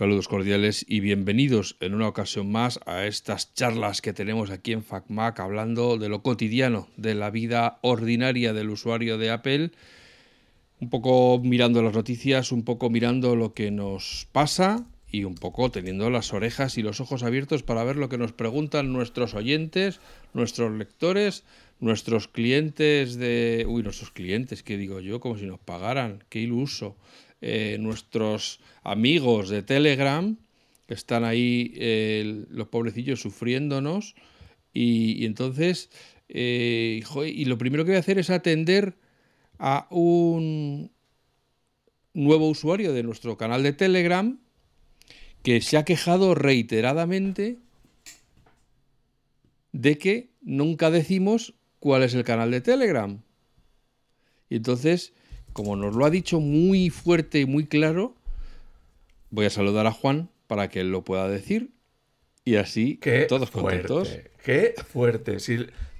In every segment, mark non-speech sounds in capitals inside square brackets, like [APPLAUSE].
Saludos cordiales y bienvenidos en una ocasión más a estas charlas que tenemos aquí en FacMac hablando de lo cotidiano, de la vida ordinaria del usuario de Apple, un poco mirando las noticias, un poco mirando lo que nos pasa y un poco teniendo las orejas y los ojos abiertos para ver lo que nos preguntan nuestros oyentes, nuestros lectores, nuestros clientes de... Uy, nuestros clientes, ¿qué digo yo? Como si nos pagaran, qué iluso. Eh, nuestros amigos de Telegram, que están ahí eh, los pobrecillos sufriéndonos. Y, entonces, eh, y lo primero que voy a hacer es atender a un nuevo usuario de nuestro canal de Telegram que se ha quejado reiteradamente de que nunca decimos cuál es el canal de Telegram. Y entonces como nos lo ha dicho muy fuerte y muy claro, voy a saludar a Juan para que él lo pueda decir y así todos contentos. Qué fuerte.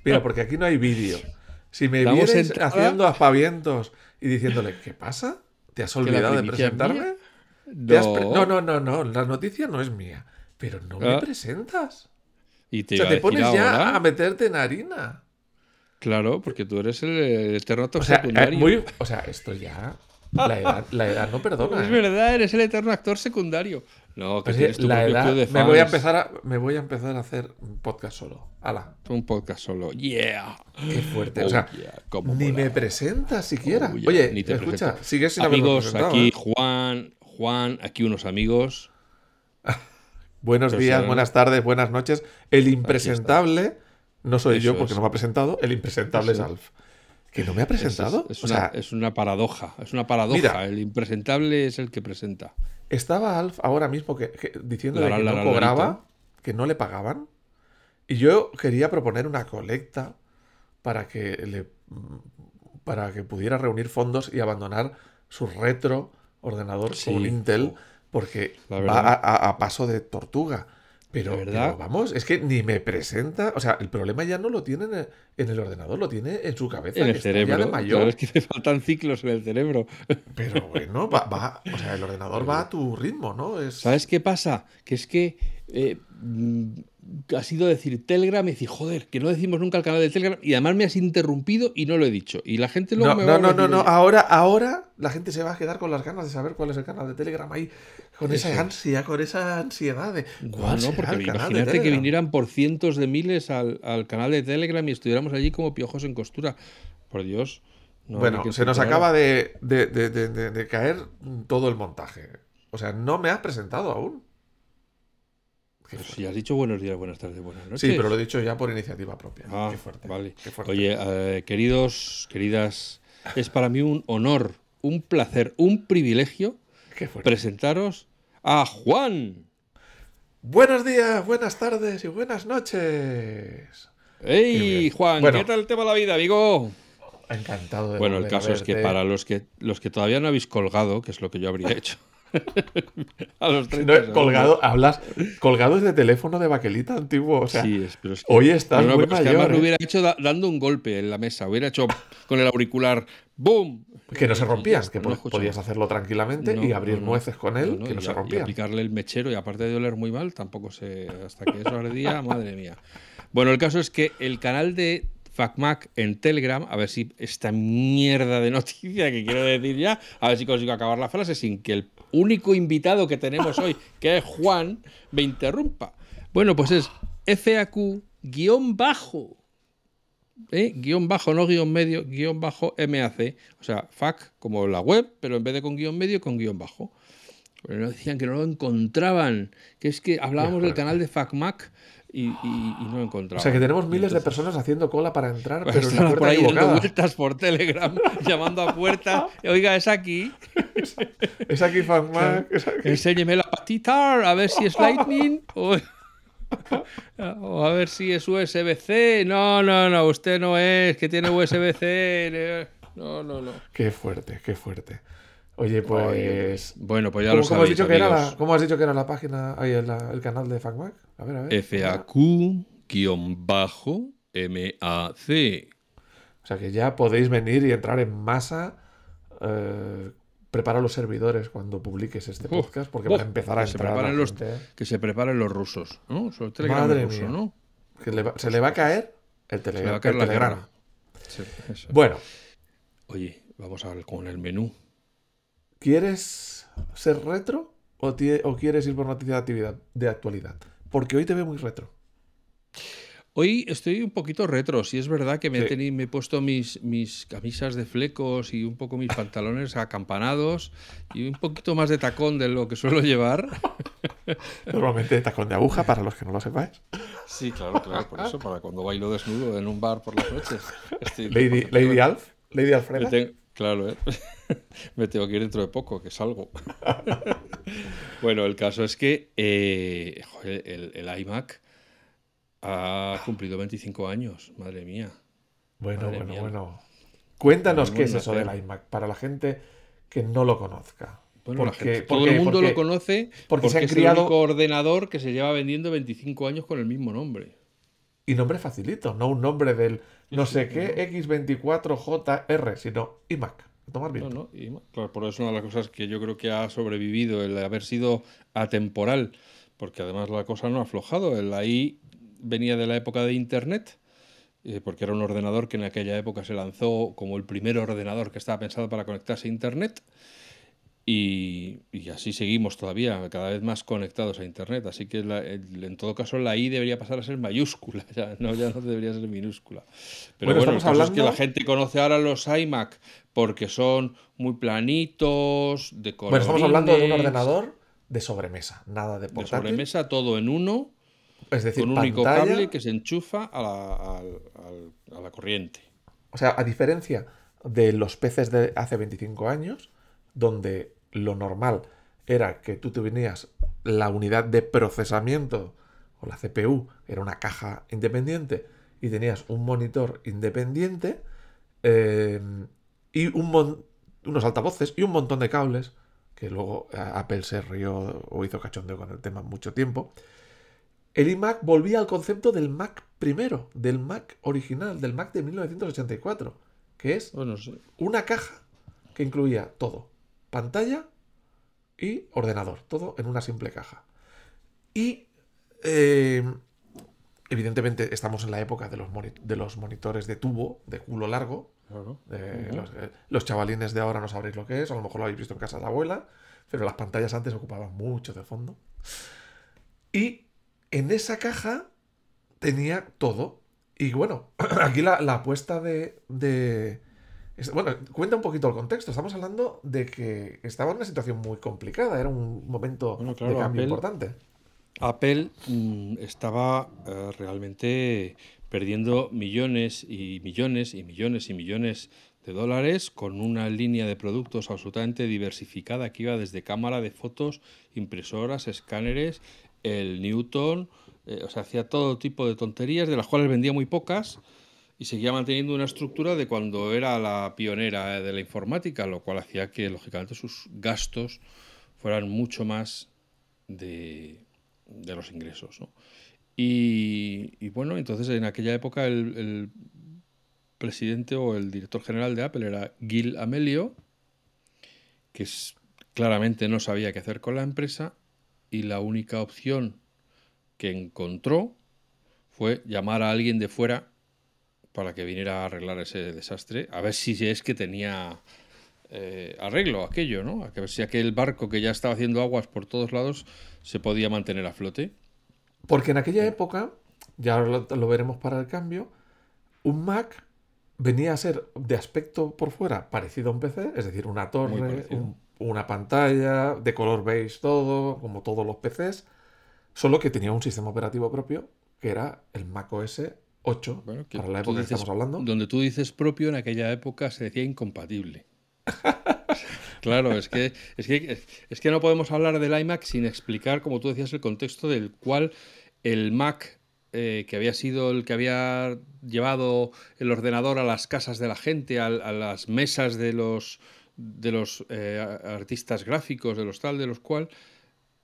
mira, porque aquí no hay vídeo. Si me vienes haciendo aspavientos y diciéndole, ¿qué pasa? ¿Te has olvidado de presentarme? No. no. no, no, la noticia no es mía. Pero no me ah. presentas. Y te o sea, te pones ya a meterte en harina. Claro, porque tú eres el, eterno actor secundario. muy, o sea, esto ya. La edad, la edad no perdona. Es ¿eh? verdad, eres el eterno actor secundario. No, que tienes tu la edad, de me voy a empezar a me voy a empezar a hacer un podcast solo. Ala. Un podcast solo. Yeah. Qué fuerte. o sea, ni me presentas siquiera. Oh, Oye, ni te escucha, sigues sin Amigos, aquí ¿eh? Juan, Juan, aquí unos amigos. [LAUGHS] Buenos días, buenas tardes, buenas noches. El impresentable no soy yo porque no me ha presentado. El impresentable es Alf. ¿Que no me ha presentado? Es, una, es una, paradoja. Es una paradoja. el impresentable es el que presenta. Estaba Alf ahora mismo que, diciendo que no cobraba, que no le pagaban. Y yo quería proponer una colecta para que le para que pudiera reunir fondos y abandonar su retro ordenador con Intel porque va a, paso de tortuga. Pero, verdad? vamos, es que ni me presenta. O sea, el problema ya no lo tiene en el, ordenador, lo tiene en su cabeza. En el cerebro. mayor. es que [LAUGHS] le faltan ciclos en el cerebro. Pero bueno, va, o sea, el ordenador va a tu ritmo, ¿no? Es... ¿Sabes qué pasa? Que es que eh, ha sido decir Telegram y decir, joder, que no decimos nunca el canal de Telegram y además me has interrumpido y no lo he dicho. Y la gente luego no, me va no, no, no, no, ahora, ahora la gente se va a quedar con las ganas de saber cuál es el canal de Telegram ahí, con esa ansia, con esa ansiedad de ¿cuál no, porque imagínate que vinieran por cientos de miles al, canal de Telegram y estuviéramos allí como piojos en costura. Por Dios. bueno, se nos acaba de, de caer todo el montaje. O sea, no me has presentado aún. Pues si has dicho buenos días, buenas tardes, buenas noches. Sí, pero lo he dicho ya por iniciativa propia. Ah, qué fuerte. Vale. Oye, eh, queridos, queridas, es para mí un honor, un placer, un privilegio presentaros a Juan. Buenos días, buenas tardes y buenas noches. ¡Ey, Juan! ¿Qué tal el tema de la vida, amigo? Encantado de Bueno, el caso es que para los que los que todavía no habéis colgado, que es lo que yo habría [LAUGHS] hecho. [LAUGHS] a los 30 colgado, hablas colgado de teléfono de baquelita antiguo. O sea, hoy estás muy mayor. además lo ¿eh? hubiera hecho dando un golpe en la mesa. Hubiera hecho con el auricular ¡boom! Que no se rompían, que podías hacerlo tranquilamente y abrir nueces con él, que no se rompían. Y aplicarle el mechero y aparte de oler muy mal, tampoco se. Hasta que eso ardía, [LAUGHS] madre mía. Bueno, el caso es que el canal de FacMac en Telegram, a ver si esta mierda de noticia que quiero decir ya, a ver si consigo acabar la frase sin que el único invitado que tenemos hoy, que es Juan, me interrumpa. Bueno, pues es FAQ guion bajo. ¿eh? Guión bajo, no guion medio, guion bajo MAC. O sea, FAC como la web, pero en vez de con guion medio, con guion bajo. Pero decían que no lo encontraban. Que es que hablábamos del canal de FacMac y, no encontraba. O sea que tenemos miles de personas haciendo cola para entrar, [LAUGHS] pero están por ahí dando vueltas por Telegram, [LAUGHS] llamando a puerta. Oiga, es aquí. [LAUGHS] es aquí, FanMac. Enséñeme la patita, a ver si es Lightning o, o, a ver si es USB-C. No, no, no, usted no es, que tiene USB-C. No, no, no. Qué fuerte, qué fuerte. Oye, pues. Bueno, pues ya lo sabéis. Has dicho que era la, ¿Cómo has dicho que era la página, ahí el, el canal de FacMac? A ver, a ver. FAQ-MAC. O sea que ya podéis venir y entrar en masa. Eh, prepara los servidores cuando publiques este podcast, porque van a empezar a entrar. Se los, que se preparen los rusos, ¿no? Madre mía. ¿no? se le va a caer el, telegrama. bueno. Oye, vamos a ver con el menú. ¿Quieres ser retro o, o quieres ir por noticias de actividad de actualidad? Porque hoy te veo muy retro. Hoy estoy un poquito retro, si es verdad que me, he, puesto mis, mis camisas de flecos y un poco mis pantalones acampanados y un poquito más de tacón de lo que suelo llevar. [LAUGHS] Normalmente tacón de aguja, para los que no lo sepáis. Sí, claro, claro, por eso, para cuando bailo desnudo en un bar por las noches. [LAUGHS] Lady, Lady Alf, Lady Alfreda. Claro, ¿eh? [LAUGHS] me tengo que ir dentro de poco, que salgo. [LAUGHS] bueno, el caso es que eh, el, el iMac ha cumplido 25 años, madre mía. Bueno, bueno, bueno. Cuéntanos qué es eso del iMac para la gente que no lo conozca. Bueno, porque, todo el mundo lo conoce porque, se ha es el único ordenador que se lleva vendiendo 25 años con el mismo nombre. Y nombre facilito, no un nombre del no sé qué X24JR, sino iMac. Tomar bien. No, no, Claro, por eso una de las cosas que yo creo que ha sobrevivido, el haber sido atemporal, porque además la cosa no ha aflojado. El ahí venía de la época de Internet, eh, porque era un ordenador que en aquella época se lanzó como el primer ordenador que estaba pensado para conectarse a Internet. Y, así seguimos todavía, cada vez más conectados a Internet. Así que en todo caso la I debería pasar a ser mayúscula, [LAUGHS] ya no, ya no debería ser minúscula. Pero bueno, bueno hablando... es que la gente conoce ahora los iMac porque son muy planitos, de color. Bueno, estamos hablando de un ordenador de sobremesa, nada de portátil. De sobremesa, todo en uno es decir, con un único cable que se enchufa a la, corriente. O sea, a diferencia de los peces de hace 25 años, donde lo normal era que tú tenías la unidad de procesamiento o la CPU, era una caja independiente, y tenías un monitor independiente eh, y un unos altavoces y un montón de cables, que luego Apple se rió o hizo cachondeo con el tema mucho tiempo. El iMac volvía al concepto del Mac primero, del Mac original, del Mac de 1984, que es una caja que incluía todo, pantalla y ordenador, todo en una simple caja. Y eh, evidentemente estamos en la época de los, de los, monitores de tubo, de culo largo. Eh, los, chavalines de ahora no sabréis lo que es, a lo mejor lo habéis visto en casa de la abuela, pero las pantallas antes ocupaban mucho de fondo. Y en esa caja tenía todo. Y bueno, [CLEARS THROAT] aquí la, apuesta de, Bueno, cuenta un poquito el contexto. Estamos hablando de que estaba en una situación muy complicada. Era un momento de cambio importante. Apple mm, estaba eh, realmente perdiendo millones y millones y millones y millones de dólares con una línea de productos absolutamente diversificada que iba desde cámara de fotos, impresoras, escáneres, el Newton, eh, o sea, hacía todo tipo de tonterías, de las cuales vendía muy pocas, y seguía manteniendo una estructura de cuando era la pionera de la informática, lo cual hacía que, lógicamente, sus gastos fueran mucho más de, los ingresos. Y, bueno, entonces en aquella época el, el, presidente o el director general de Apple era Gil Amelio, que claramente no sabía qué hacer con la empresa y la única opción que encontró fue llamar a alguien de fuera para que viniera a arreglar ese desastre, a ver si es que tenía eh, arreglo aquello, ¿no? A ver si aquel barco que ya estaba haciendo aguas por todos lados se podía mantener a flote. Porque en aquella época, ya lo, veremos para el cambio, un Mac venía a ser de aspecto por fuera parecido a un PC, es decir, una torre, una pantalla, de color beige todo, como todos los PCs, solo que tenía un sistema operativo propio, que era el Mac OS 8, para la época que estamos hablando. Donde tú dices propio, en aquella época se decía incompatible. [LAUGHS] claro, es que, es que, es que no podemos hablar del iMac sin explicar, como tú decías, el contexto del cual el Mac eh, que había sido el que había llevado el ordenador a las casas de la gente, a, a las mesas de los de los eh, artistas gráficos, de los tal, de los cual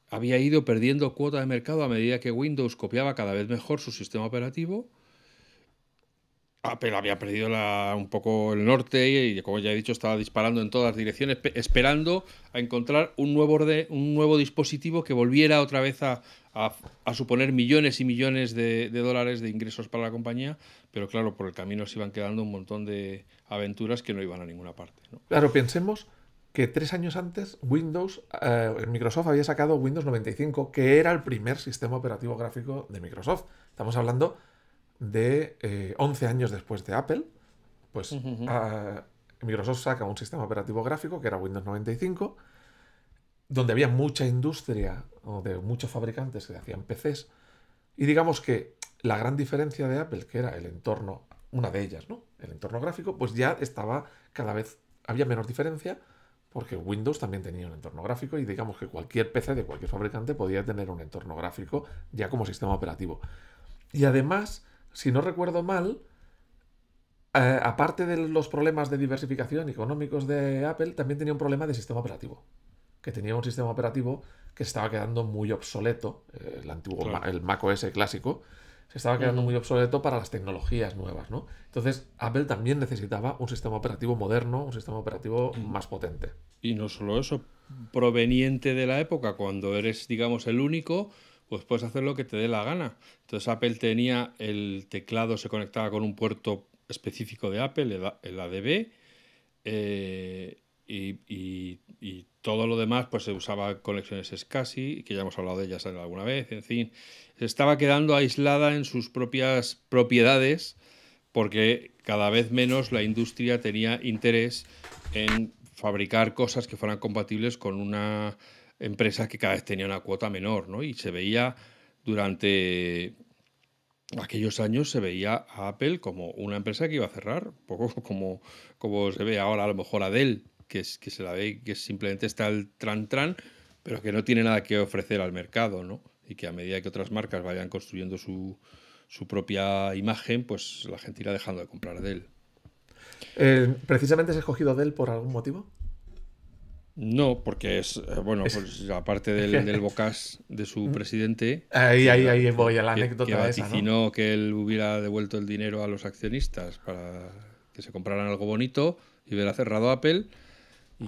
había ido perdiendo cuota de mercado a medida que Windows copiaba cada vez mejor su sistema operativo Apple había perdido un poco el norte y, como ya he dicho, estaba disparando en todas direcciones, esperando a encontrar un nuevo, un nuevo dispositivo que volviera otra vez a, suponer millones y millones de, dólares de ingresos para la compañía, pero claro, por el camino se iban quedando un montón de aventuras que no iban a ninguna parte. Claro, pensemos que tres años antes Windows, eh, Microsoft había sacado Windows 95, que era el primer sistema operativo gráfico de Microsoft. Estamos hablando de 11 eh, años después de Apple, pues ah, Microsoft saca un sistema operativo gráfico que era Windows 95, donde había mucha industria o de muchos fabricantes que hacían PCs. Y digamos que la gran diferencia de Apple, que era el entorno, una de ellas, ¿no? El entorno gráfico, pues ya estaba cada vez, había menos diferencia, porque Windows también tenía un entorno gráfico y digamos que cualquier PC de cualquier fabricante podía tener un entorno gráfico ya como sistema operativo. Y además, si no recuerdo mal, eh, aparte de los problemas de diversificación económicos de Apple, también tenía un problema de sistema operativo. Que tenía un sistema operativo que se estaba quedando muy obsoleto, eh, el antiguo el Mac OS clásico, se estaba quedando muy obsoleto para las tecnologías nuevas, ¿no? Entonces, Apple también necesitaba un sistema operativo moderno, un sistema operativo más potente. Y no solo eso, proveniente de la época, cuando eres, digamos, el único, pues puedes hacer lo que te dé la gana. Entonces Apple tenía el teclado, se conectaba con un puerto específico de Apple, el ADB, eh, y, todo lo demás pues se usaba conexiones SCSI, que ya hemos hablado de ellas alguna vez, en fin, estaba quedando aislada en sus propias propiedades porque cada vez menos la industria tenía interés en fabricar cosas que fueran compatibles con una empresa que cada vez tenía una cuota menor, ¿no? Y se veía durante aquellos años se veía a Apple como una empresa que iba a cerrar, poco [LAUGHS] como, como se ve ahora a lo mejor a Dell, que, es, que se la ve que simplemente está el tran tran, pero que no tiene nada que ofrecer al mercado, ¿no? Y que a medida que otras marcas vayan construyendo su, su propia imagen, pues la gente irá dejando de comprar Dell. Eh, ¿Precisamente has escogido Dell por algún motivo? No, porque es, eh, bueno, pues aparte del, [LAUGHS] del bocas de su presidente. Ahí, ahí, ahí voy a la anécdota. Que vaticinó que él hubiera devuelto el dinero a los accionistas para que se compraran algo bonito y hubiera cerrado Apple.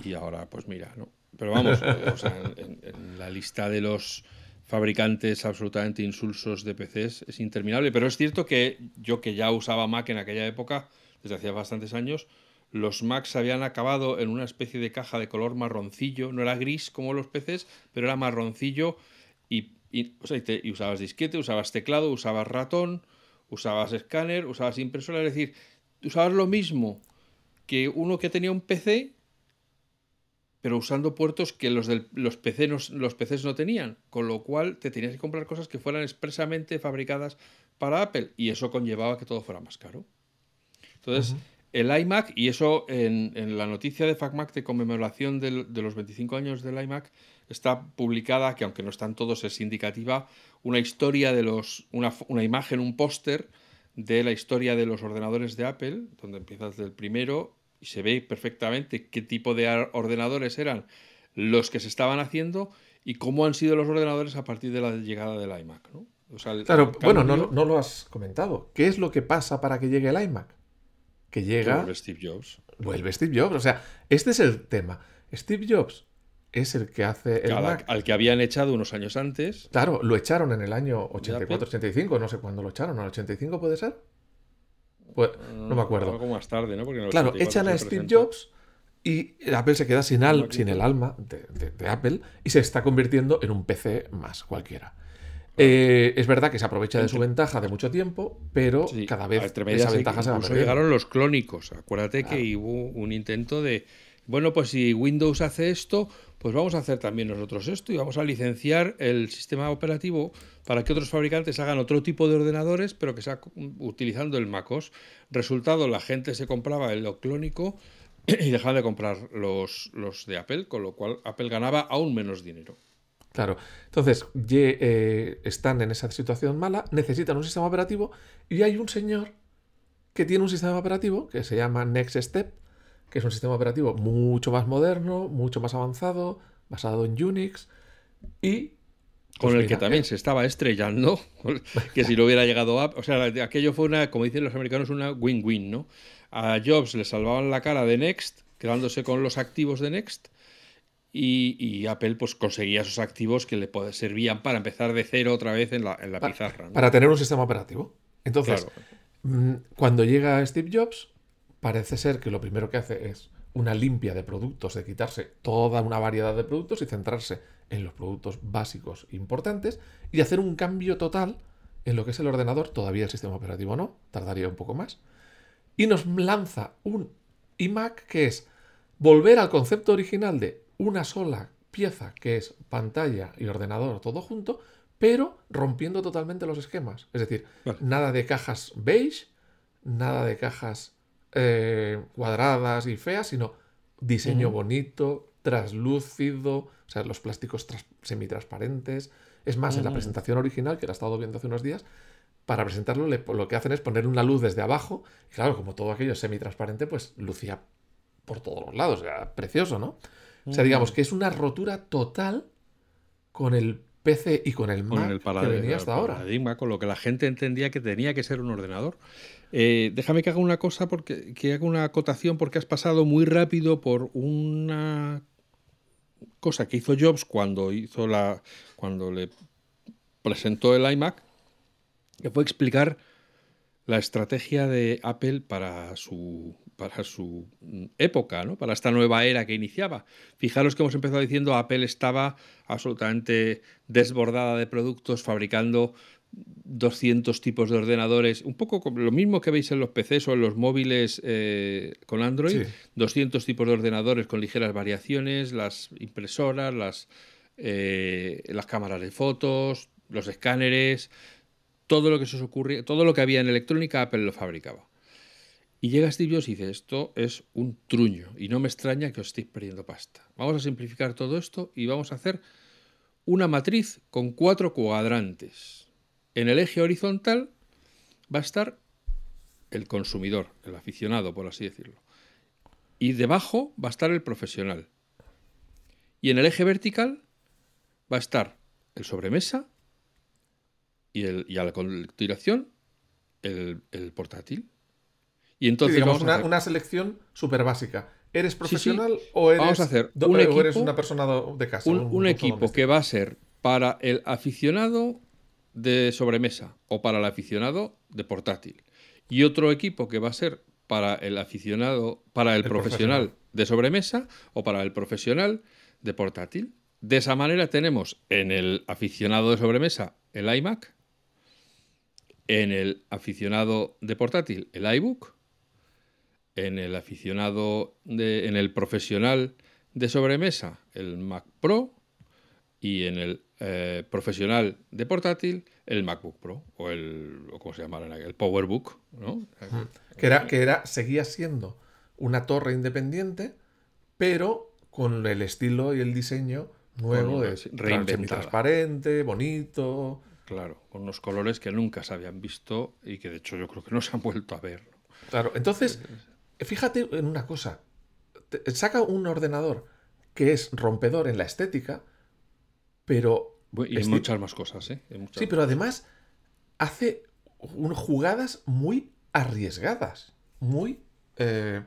Y ahora, pues mira, ¿no? Pero vamos, [LAUGHS] o sea, en, la lista de los fabricantes absolutamente insulsos de PCs es interminable. Pero es cierto que yo, que ya usaba Mac en aquella época, desde hacía bastantes años, los Macs habían acabado en una especie de caja de color marroncillo, no era gris como los PCs, pero era marroncillo y, usabas disquete, usabas teclado, usabas ratón, usabas escáner, usabas impresora, es decir, usabas lo mismo que uno que tenía un PC, pero usando puertos que los, del, los, PC los PCs no tenían, con lo cual te tenías que comprar cosas que fueran expresamente fabricadas para Apple. Y eso conllevaba que todo fuera más caro. Entonces, el iMac, y eso en, la noticia de FacMac de conmemoración de los 25 años del iMac, está publicada, que aunque no están todos, es indicativa, una historia de los. una, una imagen, un póster de la historia de los ordenadores de Apple, donde empiezas del primero y se ve perfectamente qué tipo de ordenadores eran los que se estaban haciendo y cómo han sido los ordenadores a partir de la llegada del iMac. ¿no? claro, bueno, no, no, lo has comentado. ¿Qué es lo que pasa para que llegue el iMac? Que llega. Vuelve Steve Jobs. Vuelve Steve Jobs. O sea, este es el tema. Steve Jobs es el que hace el Al que habían echado unos años antes. Claro, lo echaron en el año 84-85, no sé cuándo lo echaron, ¿al 85 puede ser? Pues, no me acuerdo. Algo más tarde, ¿no? claro, echan a Steve Jobs y Apple se queda sin, sin el alma de, Apple y se está convirtiendo en un PC más cualquiera. Eh, es verdad que se aprovecha de su ventaja de mucho tiempo, pero cada vez esa ventaja se va llegaron los clónicos. Acuérdate que hubo un intento de, bueno, pues si Windows hace esto, pues vamos a hacer también nosotros esto y vamos a licenciar el sistema operativo para que otros fabricantes hagan otro tipo de ordenadores, pero que sea utilizando el MacOS. Resultado, la gente se compraba el clónico [CLEARS THROAT] y dejaba de comprar los, los de Apple, con lo cual Apple ganaba aún menos dinero. Claro. Entonces, eh, están en esa situación mala, necesitan un sistema operativo y hay un señor que tiene un sistema operativo que se llama Next Step, que es un sistema operativo mucho más moderno, mucho más avanzado, basado en Unix y con el que también se estaba estrellando, [LAUGHS] que si no hubiera llegado a... O sea, aquello fue una, como dicen los americanos, una win-win, ¿no? A Jobs le salvaban la cara de Next, quedándose con los activos de Next, y, Apple pues conseguía esos activos que le servían para empezar de cero otra vez en la, pizarra. Para tener un sistema operativo. Entonces, mm, cuando llega Steve Jobs, parece ser que lo primero que hace es una limpia de productos, de quitarse toda una variedad de productos y centrarse en los productos básicos importantes y hacer un cambio total en lo que es el ordenador, todavía el sistema operativo no, tardaría un poco más, y nos lanza un iMac que es volver al concepto original de una sola pieza que es pantalla y ordenador todo junto, pero rompiendo totalmente los esquemas. Es decir, nada de cajas beige, nada de cajas eh, cuadradas y feas, sino diseño bonito, traslúcido, o sea, los plásticos semitransparentes. Es más, en la presentación original, que la he estado viendo hace unos días, para presentarlo lo que hacen es poner una luz desde abajo. Y claro, como todo aquello es semitransparente, pues lucía por todos los lados. Era precioso, ¿no? O sea, digamos que es una rotura total con el PC y con el Mac que venía hasta ahora. Paradigma, con lo que la gente entendía que tenía que ser un ordenador. Eh, déjame que haga una cosa, porque que haga una acotación, porque has pasado muy rápido por una cosa que hizo Jobs cuando hizo la. cuando le presentó el iMac, que fue explicar la estrategia de Apple para su para su mm, época, ¿no? para esta nueva era que iniciaba. Fijaros que hemos empezado diciendo Apple estaba absolutamente desbordada de productos, fabricando 200 tipos de ordenadores, un poco lo mismo que veis en los PCs o en los móviles eh, con Android, 200 tipos de ordenadores con ligeras variaciones, las impresoras, las, eh, las cámaras de fotos, los escáneres, todo lo que se os ocurre, todo lo que había en electrónica Apple lo fabricaba. Y llega Steve Jobs y dice, esto es un truño y no me extraña que os estéis perdiendo pasta. Vamos a simplificar todo esto y vamos a hacer una matriz con cuatro cuadrantes. En el eje horizontal va a estar el consumidor, el aficionado, por así decirlo. Y debajo va a estar el profesional. Y en el eje vertical va a estar el sobremesa y, el, y a la continuación el, el portátil. Y entonces una, selección súper básica. ¿Eres profesional O, eres, hacer una persona de casa? Un, equipo que va a ser para el aficionado de sobremesa o para el aficionado de portátil. Y otro equipo que va a ser para el aficionado, para el, profesional, de sobremesa o para el profesional de portátil. De esa manera tenemos en el aficionado de sobremesa el iMac, en el aficionado de portátil el iBook en el aficionado, de, en el profesional de sobremesa, el Mac Pro, y en el eh, profesional de portátil, el MacBook Pro, o el, ¿cómo se llama? El PowerBook, ¿no? Que era, que era, seguía siendo una torre independiente, pero con el estilo y el diseño nuevo, de transparente, bonito. Claro, con unos colores que nunca se habían visto y que de hecho yo creo que no se han vuelto a ver. Claro, entonces Fíjate en una cosa. Saca un ordenador que es rompedor en la estética, pero... Y en muchas más cosas, ¿eh? sí, pero además hace jugadas muy arriesgadas, muy, eh,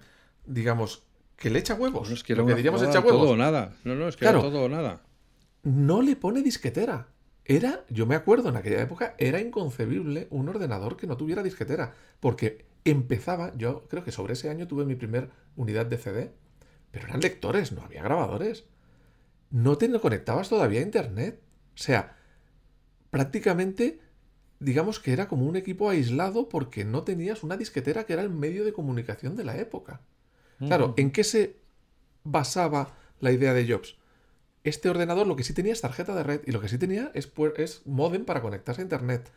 digamos, que le echa huevos. No, es que, lo que diríamos echa huevos. Todo o nada. No, no, es que era todo o nada. No le pone disquetera. Era, yo me acuerdo en aquella época, era inconcebible un ordenador que no tuviera disquetera. Porque empezaba, yo creo que sobre ese año tuve mi primer unidad de CD, pero eran lectores, no había grabadores. No te conectabas todavía a internet. O sea, prácticamente, digamos que era como un equipo aislado porque no tenías una disquetera que era el medio de comunicación de la época. Claro, ¿en qué se basaba la idea de Jobs? Este ordenador lo que sí tenía es tarjeta de red y lo que sí tenía es, es modem para conectarse a internet.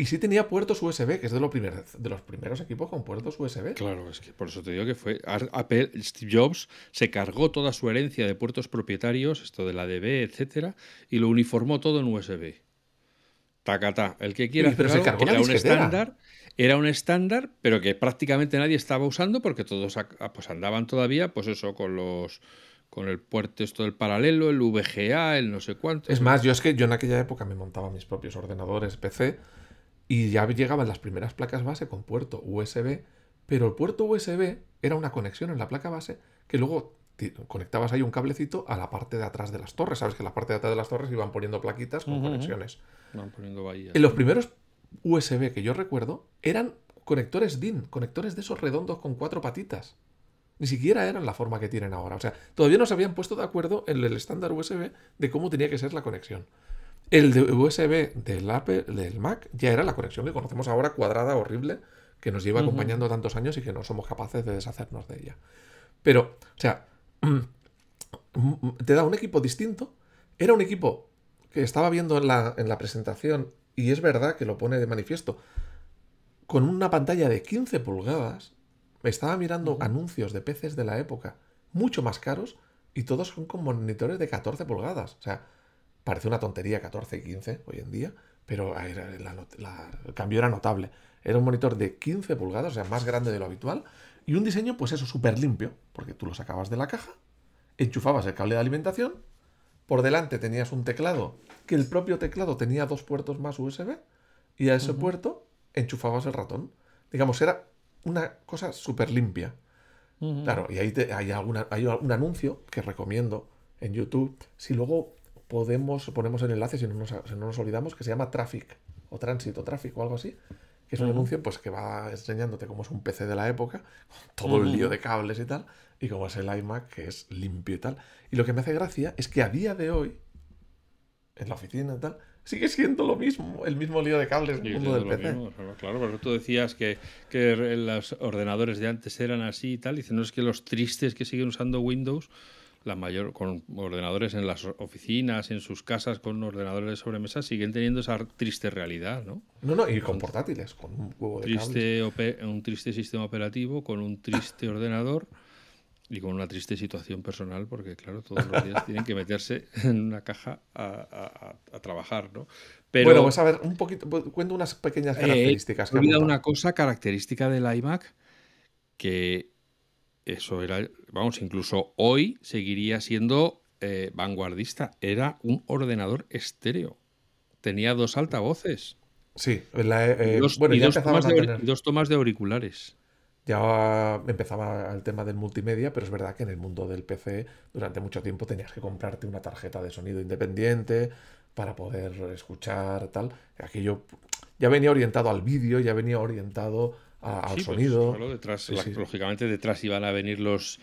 Y sí tenía puertos USB, que es de, lo de los primeros equipos con puertos USB. Claro, es que por eso te digo que fue Apple, Steve Jobs se cargó toda su herencia de puertos propietarios, esto de la DB, etcétera, y lo uniformó todo en USB. Tacata. El que quiera pero se cargó era un estándar, era un estándar, pero que prácticamente nadie estaba usando porque todos pues andaban todavía, pues eso, con los con el puerto esto del paralelo, el VGA, el no sé cuánto. Es más, yo es que yo en aquella época me montaba mis propios ordenadores PC y ya llegaban las primeras placas base con puerto USB, pero el puerto USB era una conexión en la placa base que luego conectabas ahí un cablecito a la parte de atrás de las torres. Sabes que en la parte de atrás de las torres iban poniendo plaquitas con conexiones. Van poniendo En los primeros USB que yo recuerdo eran conectores DIN, conectores de esos redondos con cuatro patitas. Ni siquiera eran la forma que tienen ahora. O sea, todavía no se habían puesto de acuerdo en el estándar USB de cómo tenía que ser la conexión. El de USB del, Apple, del Mac ya era la conexión que conocemos ahora, cuadrada, horrible, que nos lleva acompañando tantos años y que no somos capaces de deshacernos de ella. Pero, o sea, te da un equipo distinto. Era un equipo que estaba viendo en la, en la presentación, y es verdad que lo pone de manifiesto, con una pantalla de 15 pulgadas estaba mirando anuncios de PCs de la época mucho más caros y todos son con monitores de 14 pulgadas. O sea, parece una tontería 14 y 15 hoy en día, pero el cambio era notable. Era un monitor de 15 pulgadas, o sea, más grande de lo habitual, y un diseño, pues eso, súper limpio, porque tú lo sacabas de la caja, enchufabas el cable de alimentación, por delante tenías un teclado, que el propio teclado tenía dos puertos más USB, y a ese puerto enchufabas el ratón. Digamos, era una cosa súper limpia. Claro, y ahí hay, alguna, hay un anuncio que recomiendo en YouTube. Si luego podemos, ponemos el enlace, si no, nos, no nos olvidamos, que se llama Traffic, o Tránsito Traffic, o algo así. Que es un anuncio pues, que va enseñándote cómo es un PC de la época, [LAUGHS] todo el lío de cables y tal, y cómo es el iMac, que es limpio y tal. Y lo que me hace gracia es que a día de hoy, en la oficina y tal, sigue siendo lo mismo, el mismo lío de cables del mundo del PC. claro, pero tú decías que, que, los ordenadores de antes eran así y tal, y dicen, no es que los tristes que siguen usando Windows, la mayor, con ordenadores en las oficinas, en sus casas, con ordenadores de sobremesa, siguen teniendo esa triste realidad, ¿no? No, no, y con, portátiles, con un huevo de triste Un triste sistema operativo, con un triste [LAUGHS] ordenador y con una triste situación personal, porque claro, todos los días tienen que meterse [LAUGHS] en una caja a, trabajar, ¿no? Pero, bueno, vamos a ver, un poquito, pues, cuento unas pequeñas eh, características. Eh, una cosa característica del iMac, que eso era, vamos, incluso hoy seguiría siendo eh, vanguardista. Era un ordenador estéreo. Tenía dos altavoces. Sí, eh, dos, bueno, y dos, tomas de, dos tomas de auriculares ya empezaba el tema del multimedia, pero es verdad que en el mundo del PC durante mucho tiempo tenías que comprarte una tarjeta de sonido independiente para poder escuchar tal. Aquello ya venía orientado al vídeo, ya venía orientado al pues, sonido. detrás, lógicamente detrás iban a venir los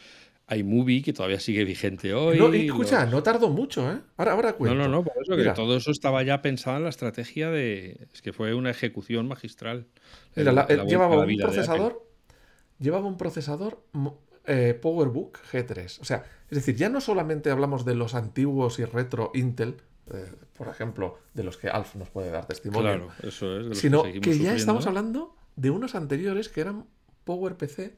iMovie, que todavía sigue vigente hoy. No, escucha, no tardó mucho, ¿eh? Ahora, ahora cuento. No, no, no, por eso que todo eso estaba ya pensado en la estrategia de... Es que fue una ejecución magistral. Mira, llevaba un procesador llevaba un procesador eh, PowerBook G3. O sea, es decir, ya no solamente hablamos de los antiguos y retro Intel, eh, por ejemplo, de los que Alf nos puede dar testimonio. sino que, ya estamos hablando de unos anteriores que eran PowerPC,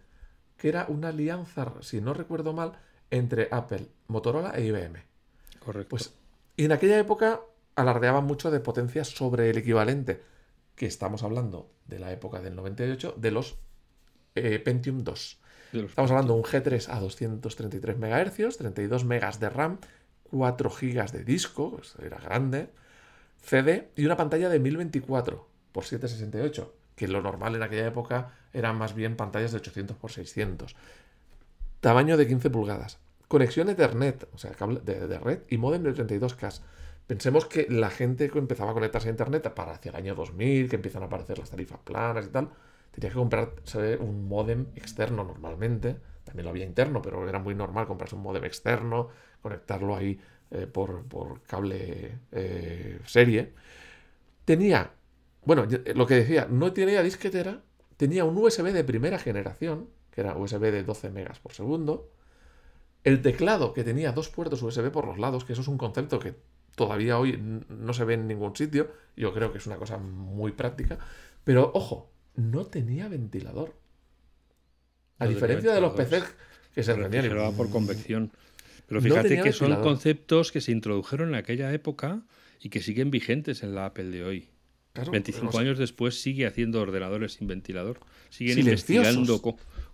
que era una alianza, si no recuerdo mal, entre Apple, Motorola e IBM. Correcto. Pues, y en aquella época alardeaban mucho de potencia sobre el equivalente, que estamos hablando de la época del 98, de los eh, Pentium 2. Estamos hablando de un G3 a 233 MHz, 32 MB de RAM, 4 GB de disco, era grande, CD y una pantalla de 1024 x 768, que lo normal en aquella época eran más bien pantallas de 800 x 600. Tamaño de 15 pulgadas. Conexión Ethernet, o sea, cable de, red y modem de 32K. Pensemos que la gente que empezaba a conectarse a Internet para hacia el año 2000, que empiezan a aparecer las tarifas planas y tal, Tenía que comprarse un modem externo normalmente. También lo había interno, pero era muy normal comprarse un modem externo, conectarlo ahí eh, por, cable eh, serie. Tenía, bueno, lo que decía, no tenía disquetera, tenía un USB de primera generación, que era USB de 12 megas por segundo. El teclado, que tenía dos puertos USB por los lados, que eso es un concepto que todavía hoy no se ve en ningún sitio. Yo creo que es una cosa muy práctica. Pero ojo, no tenía ventilador. A diferencia de los PCs que se encendían. por convección. Pero fíjate que son conceptos que se introdujeron en aquella época y que siguen vigentes en la Apple de hoy. 25 años después sigue haciendo ordenadores sin ventilador. Siguen investigando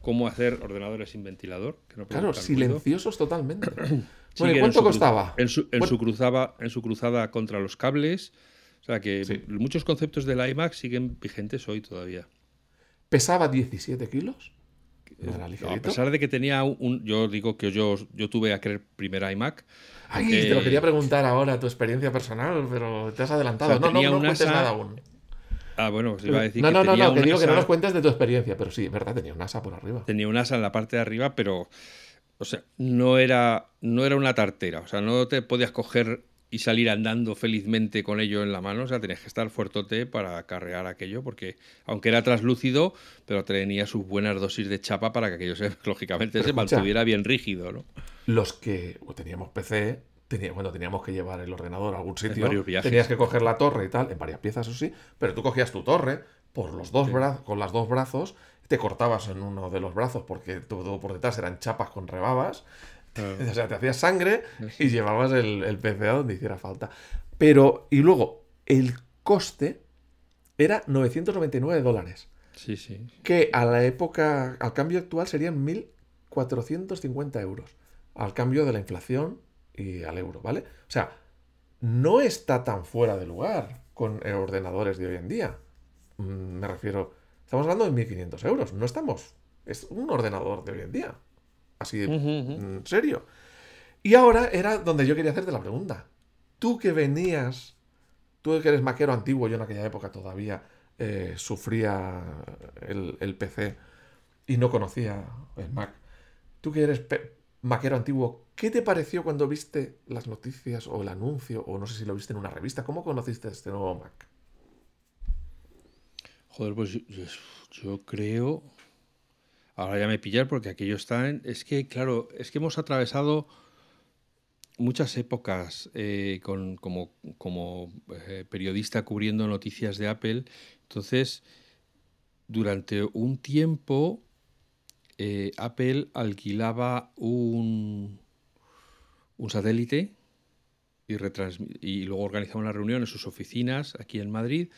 cómo hacer ordenadores sin ventilador. claro, silenciosos totalmente. [CLEARS THROAT] bueno, ¿y cuánto costaba? En su, cruzada, en su cruzada contra los cables. O sea que muchos conceptos del iMac siguen vigentes hoy todavía. ¿Pesaba 17 kilos? A pesar de que tenía un. Yo digo que yo, yo tuve aquel primer iMac. Ay, te lo quería preguntar ahora, tu experiencia personal, pero te has adelantado. no, no, no cuentes nada aún. Ah, bueno, iba a decir no, no, no, no, te digo que no nos cuentes de tu experiencia, pero sí, verdad, tenía un asa por arriba. Tenía un asa en la parte de arriba, pero. O sea, no era, no era una tartera. O sea, no te podías coger y salir andando felizmente con ello en la mano. O sea, tenías que estar fuertote para carrear aquello, porque aunque era translúcido, pero tenía sus buenas dosis de chapa para que aquello, se, [LAUGHS] lógicamente, se mantuviera bien rígido. ¿no? Los que teníamos PC, bueno, teníamos que llevar el ordenador a algún sitio, tenías que coger la torre y tal, en varias piezas, o sí, pero tú cogías tu torre por los dos brazos, con los dos brazos, te cortabas en uno de los brazos porque todo por detrás eran chapas con rebabas [LAUGHS] O sea, te hacías sangre y llevabas el, el PC a donde hiciera falta. Pero, y luego, el coste era 999 dólares. Sí, sí. Que a la época, al cambio actual serían 1.450 euros. Al cambio de la inflación y al euro, ¿vale? O sea, no está tan fuera de lugar con ordenadores de hoy en día. Mm, me refiero, estamos hablando de 1.500 euros. No estamos. Es un ordenador de hoy en día así en serio. Y ahora era donde yo quería hacerte la pregunta. Tú que venías, tú que eres maquero antiguo, yo en aquella época todavía eh, sufría el, PC y no conocía el Mac. Tú que eres maquero antiguo, ¿qué te pareció cuando viste las noticias o el anuncio, o no sé si lo viste en una revista? ¿Cómo conociste este nuevo Mac? Joder, pues yo creo Ahora ya me pillar porque aquello está en... Es que, claro, es que hemos atravesado muchas épocas eh, como eh, periodista cubriendo noticias de Apple. Entonces, durante un tiempo, eh, Apple alquilaba un, un satélite y, y luego organizaba una reunión en sus oficinas aquí en Madrid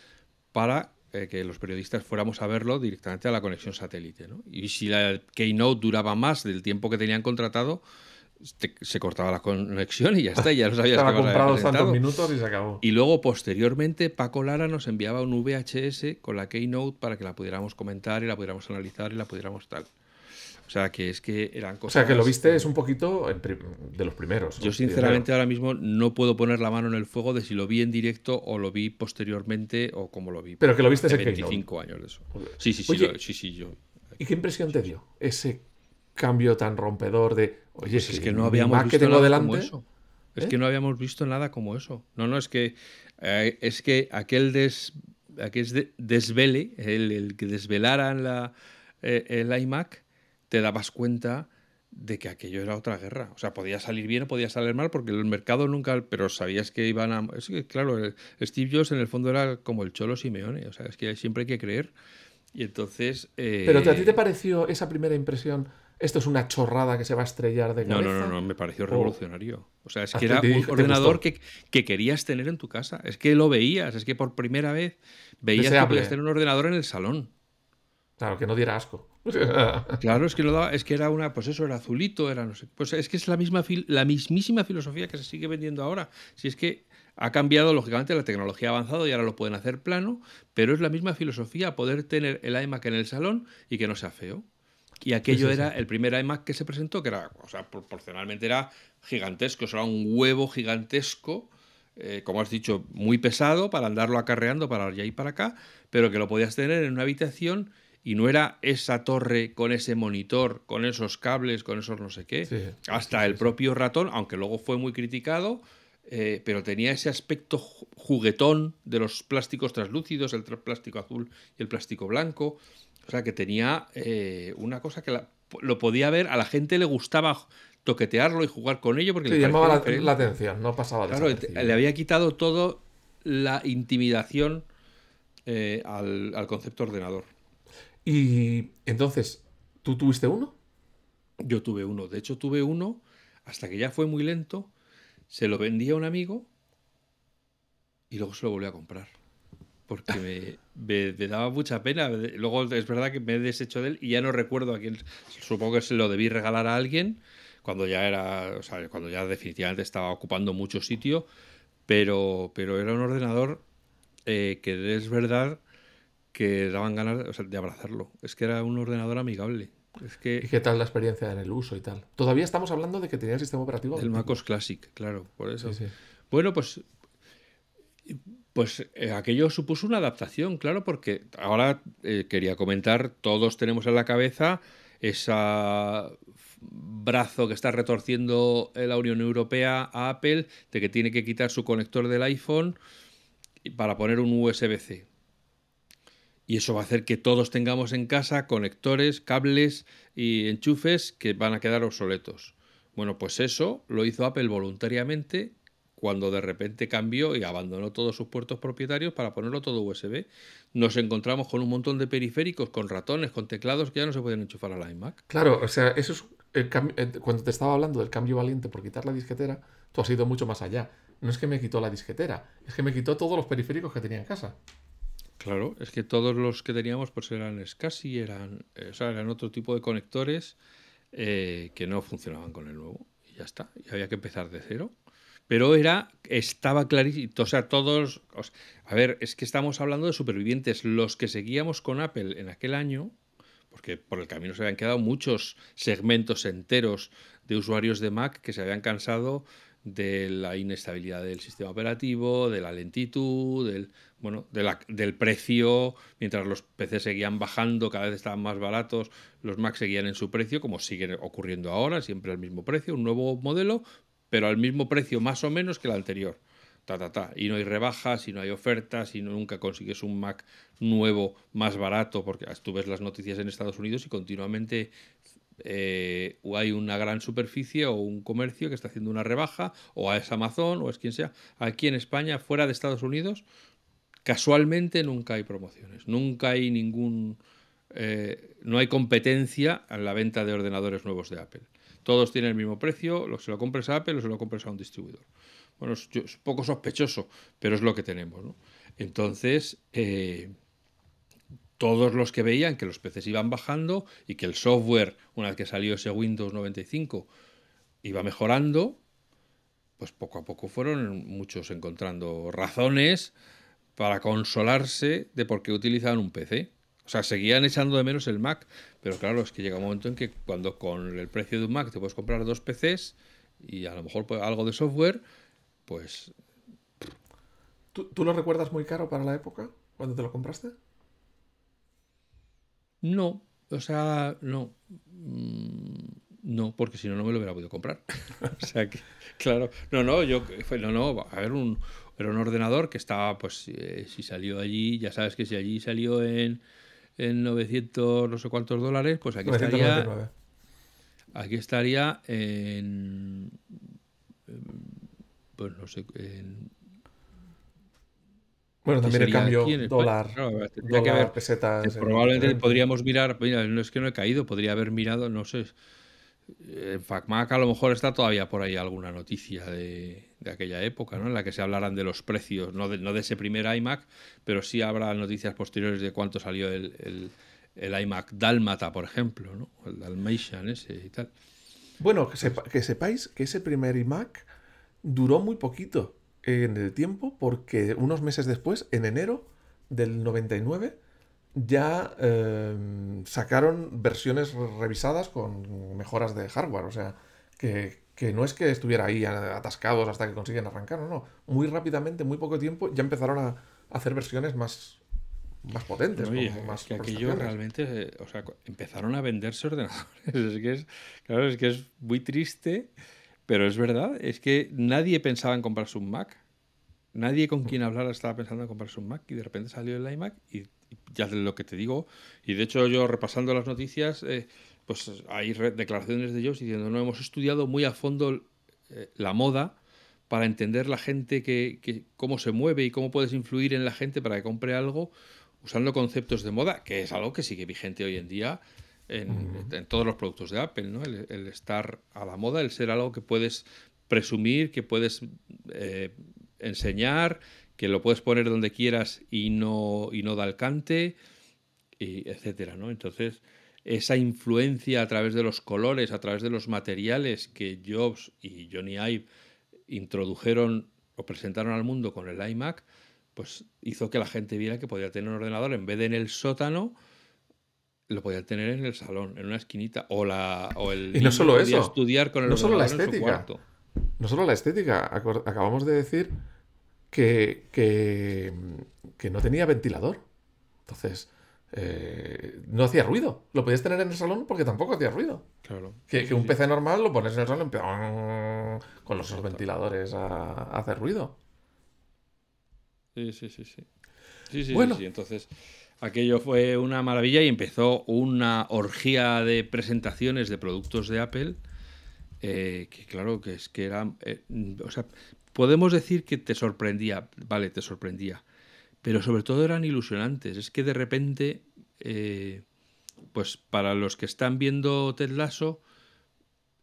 para eh, que los periodistas fuéramos a verlo directamente a la conexión satélite. ¿no? Y si la Keynote duraba más del tiempo que tenían contratado, se cortaba la conexión y ya está, ya no sabías Estaba comprado tantos minutos y se acabó. Y luego, posteriormente, Paco Lara nos enviaba un VHS con la Keynote para que la pudiéramos comentar y la pudiéramos analizar y la pudiéramos tal. O sea, que es que eran cosas. O sea, que lo viste es un poquito de los primeros. Yo, sinceramente, ahora mismo no puedo poner la mano en el fuego de si lo vi en directo o lo vi posteriormente o cómo lo vi. Pero que lo viste hace 25 años de eso. Sí, sí, sí, sí, sí, yo. ¿Y qué impresión te dio ese cambio tan rompedor de. Oye, pues es que no habíamos visto que tengo delante. Como eso. Es ¿Eh? que no habíamos visto nada como eso. No, no, es que. Eh, es que aquel des, aquel desvele, el, que desvelaran la, eh, el iMac te dabas cuenta de que aquello era otra guerra. O sea, podía salir bien o podía salir mal porque el mercado nunca... Pero sabías que iban a... Es que, claro, Steve Jobs en el fondo era como el Cholo Simeone. O sea, es que siempre hay que creer. Y entonces... Eh, pero ¿a ti te pareció esa primera impresión? Esto es una chorrada que se va a estrellar de cabeza. No, no, no, no me pareció revolucionario. O sea, es que era un ordenador que, que, querías tener en tu casa. Es que lo veías, es que por primera vez veías que podías tener un ordenador en el salón. Claro, que no diera asco. [LAUGHS] claro, es que lo daba, es que era una, pues eso, era azulito, era no sé. Pues es que es la misma la mismísima filosofía que se sigue vendiendo ahora. Si es que ha cambiado, lógicamente, la tecnología ha avanzado y ahora lo pueden hacer plano, pero es la misma filosofía poder tener el iMac en el salón y que no sea feo. Y aquello era el primer iMac que se presentó, que era, o sea, proporcionalmente era gigantesco, era un huevo gigantesco. Eh, como has dicho, muy pesado para andarlo acarreando para allá y para acá, pero que lo podías tener en una habitación y no era esa torre con ese monitor, con esos cables, con esos no sé qué, hasta el propio ratón, aunque luego fue muy criticado, eh, pero tenía ese aspecto juguetón de los plásticos translúcidos, el plástico azul y el plástico blanco, o sea que tenía eh, una cosa que lo podía ver, a la gente le gustaba toquetearlo y jugar con ello porque le llamaba la, atención, no pasaba Claro, le había quitado todo la intimidación eh, al, al concepto ordenador. Y entonces, ¿tú tuviste uno? Yo tuve uno. De hecho, tuve uno hasta que ya fue muy lento. Se lo vendí a un amigo y luego se lo volví a comprar. porque [LAUGHS] me, daba mucha pena. Luego es verdad que me he deshecho de él y ya no recuerdo a quién. Supongo que se lo debí regalar a alguien cuando ya era, o sea, cuando ya definitivamente estaba ocupando mucho sitio, pero, pero era un ordenador eh, que es verdad que daban ganas de abrazarlo. Es que era un ordenador amigable. Es que... ¿Y qué tal la experiencia en el uso y tal? Todavía estamos hablando de que tenía el sistema operativo. El MacOS Classic, claro, por eso. Bueno, pues pues eh, aquello supuso una adaptación, claro, porque ahora eh, quería comentar, todos tenemos en la cabeza ese brazo que está retorciendo la Unión Europea a Apple de que tiene que quitar su conector del iPhone para poner un USB-C. Y eso va a hacer que todos tengamos en casa conectores, cables y enchufes que van a quedar obsoletos. Bueno, pues eso lo hizo Apple voluntariamente cuando de repente cambió y abandonó todos sus puertos propietarios para ponerlo todo USB. Nos encontramos con un montón de periféricos, con ratones, con teclados que ya no se pueden enchufar a la iMac. Claro, o sea, eso es eh, cuando te estaba hablando del cambio valiente por quitar la disquetera, tú has ido mucho más allá. No es que me quitó la disquetera, es que me quitó todos los periféricos que tenía en casa. Claro, es que todos los que teníamos pues eran SCSI, eran, eh, o sea, eran otro tipo de conectores eh, que no funcionaban con el nuevo. Y ya está, y había que empezar de cero. Pero era, estaba clarísimo, o sea, todos, a ver, es que estamos hablando de supervivientes, los que seguíamos con Apple en aquel año, porque por el camino se habían quedado muchos segmentos enteros de usuarios de Mac que se habían cansado de la inestabilidad del sistema operativo, de la lentitud, del, bueno, del precio, mientras los PC seguían bajando, cada vez estaban más baratos, los Mac seguían en su precio, como sigue ocurriendo ahora, siempre al mismo precio, un nuevo modelo, pero al mismo precio más o menos que el anterior. Ta, ta, ta. Y no hay rebajas, y no hay ofertas, y nunca consigues un Mac nuevo más barato, porque tú ves las noticias en Estados Unidos y continuamente eh, o hay una gran superficie o un comercio que está haciendo una rebaja, o es Amazon, o es quien sea. Aquí en España, fuera de Estados Unidos, casualmente nunca hay promociones, nunca hay ningún... Eh, no hay competencia en la venta de ordenadores nuevos de Apple. Todos tienen el mismo precio, lo, se lo compres a Apple o se lo compres a un distribuidor. Bueno, es, poco sospechoso, pero es lo que tenemos. Entonces, eh, todos los que veían que los PCs iban bajando y que el software, una vez que salió ese Windows 95, iba mejorando, pues poco a poco fueron muchos encontrando razones para consolarse de por qué utilizaban un PC. O sea, seguían echando de menos el Mac, pero claro, es que llega un momento en que cuando con el precio de un Mac te puedes comprar dos PCs y a lo mejor pues, algo de software, pues... ¿Tú, ¿Tú lo recuerdas muy caro para la época, cuando te lo compraste? No, o sea, no. Mm, no, porque si no, no me lo hubiera podido comprar. [LAUGHS] o sea que, claro. No, no, yo. No, no, a ver, un, era un ordenador que estaba, pues, eh, si salió allí, ya sabes que si allí salió en, en 900 no sé cuántos dólares, pues aquí estaría. Aquí estaría en. Pues no sé, en bueno, también el cambio dólar, dólar pesetas. Probablemente podríamos mirar, mira, no es que no he caído, podría haber mirado, no sé. En FacMac a lo mejor está todavía por ahí alguna noticia de, aquella época, ¿no? En la que se hablarán de los precios, no de, no de ese primer iMac, pero sí habrá noticias posteriores de cuánto salió el, el, iMac Dalmata, por ejemplo, ¿no? El Dalmatian ese y tal. Bueno, que, que sepáis que ese primer iMac duró muy poquito en el tiempo porque unos meses después, en enero del 99, ya em, sacaron versiones revisadas con mejoras de hardware. O sea, que, no es que estuviera ahí atascados hasta que consiguen arrancar, no, no. Muy rápidamente, muy poco tiempo, ya empezaron a hacer versiones más, más potentes. más que aquello realmente, o sea, empezaron a venderse ordenadores. [LAUGHS] es que es, claro, es que es muy triste pero es verdad, es que nadie pensaba en comprarse un Mac. Nadie con quien hablar estaba pensando en comprarse un Mac y de repente salió el iMac y, ya de lo que te digo. Y de hecho yo repasando las noticias, eh, pues hay declaraciones de ellos diciendo, no, hemos estudiado muy a fondo eh, la moda para entender la gente, que, cómo se mueve y cómo puedes influir en la gente para que compre algo usando conceptos de moda, que es algo que sigue vigente hoy en día en, todos los productos de Apple, ¿no? El, estar a la moda, el ser algo que puedes presumir, que puedes eh, enseñar, que lo puedes poner donde quieras y no, y no da alcance, y etcétera, ¿no? Entonces, esa influencia a través de los colores, a través de los materiales que Jobs y Johnny Ive introdujeron o presentaron al mundo con el iMac, pues hizo que la gente viera que podía tener un ordenador en vez de en el sótano, lo podía tener en el salón, en una esquinita, o la o el y no solo eso, estudiar con el no solo la ordenador en su estética, cuarto. no solo la estética, acabamos de decir que, que, que no tenía ventilador. Entonces, eh, no hacía ruido. Lo podías tener en el salón porque tampoco hacía ruido. Claro. Que, que un PC normal lo pones en el salón con los ventiladores a, a hacer ruido. Sí, sí, sí, sí. Sí, sí, Bueno. sí, sí. Entonces, aquello fue una maravilla y empezó una orgía de presentaciones de productos de Apple. eh, que claro, que es que era. eh, o sea, podemos decir que te sorprendía. Vale, te sorprendía. Pero sobre todo eran ilusionantes. Es que de repente. eh, pues para los que están viendo Ted Lasso.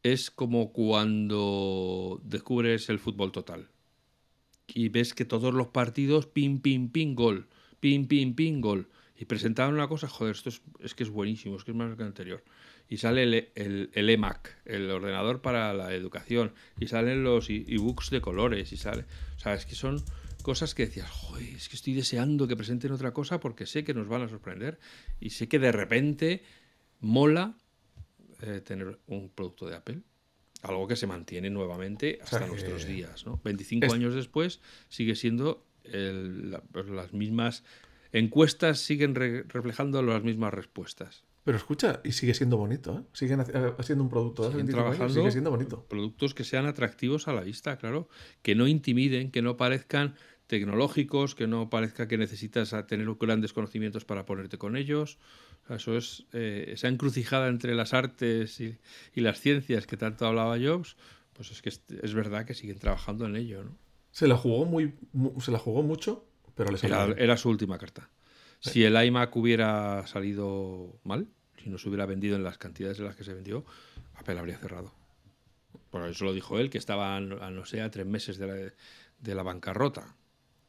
Es como cuando descubres el fútbol total y ves que todos los partidos, pim, pim, pim, gol, pim, pim, pim, gol. Y presentaban una cosa, joder, esto es, es que es buenísimo, es que es más que el anterior. Y sale el, el, el EMAC, el ordenador para la educación, y salen los e- ebooks de colores, y sale. O sea, es que son cosas que decías, joder, es que estoy deseando que presenten otra cosa porque sé que nos van a sorprender. Y sé que de repente mola eh, tener un producto de Apple. Algo que se mantiene nuevamente hasta sea, nuestros días. ¿no? 25 Es- años después sigue siendo el- la- pues las mismas encuestas, siguen re- reflejando las mismas respuestas. Pero escucha, y sigue siendo bonito, ¿eh? Siguen haci- eh, haciendo un producto Siguen 25 años y trabajando sigue siendo bonito. productos que sean atractivos a la vista, claro, que no intimiden, que no parezcan tecnológicos, que no parezca que necesitas tener grandes conocimientos para ponerte con ellos. O sea, eso es eh, esa encrucijada entre las artes y, y las ciencias que tanto hablaba Jobs, pues es que es, es verdad que siguen trabajando en ello, ¿no? Se la jugó muy, mu- se la jugó mucho, pero Era, era su última carta. Si el iMac hubiera salido mal, si no se hubiera vendido en las cantidades en las que se vendió, Apple habría cerrado. Por eso lo dijo él, que estaba a no sé, a tres meses de la, de la bancarrota.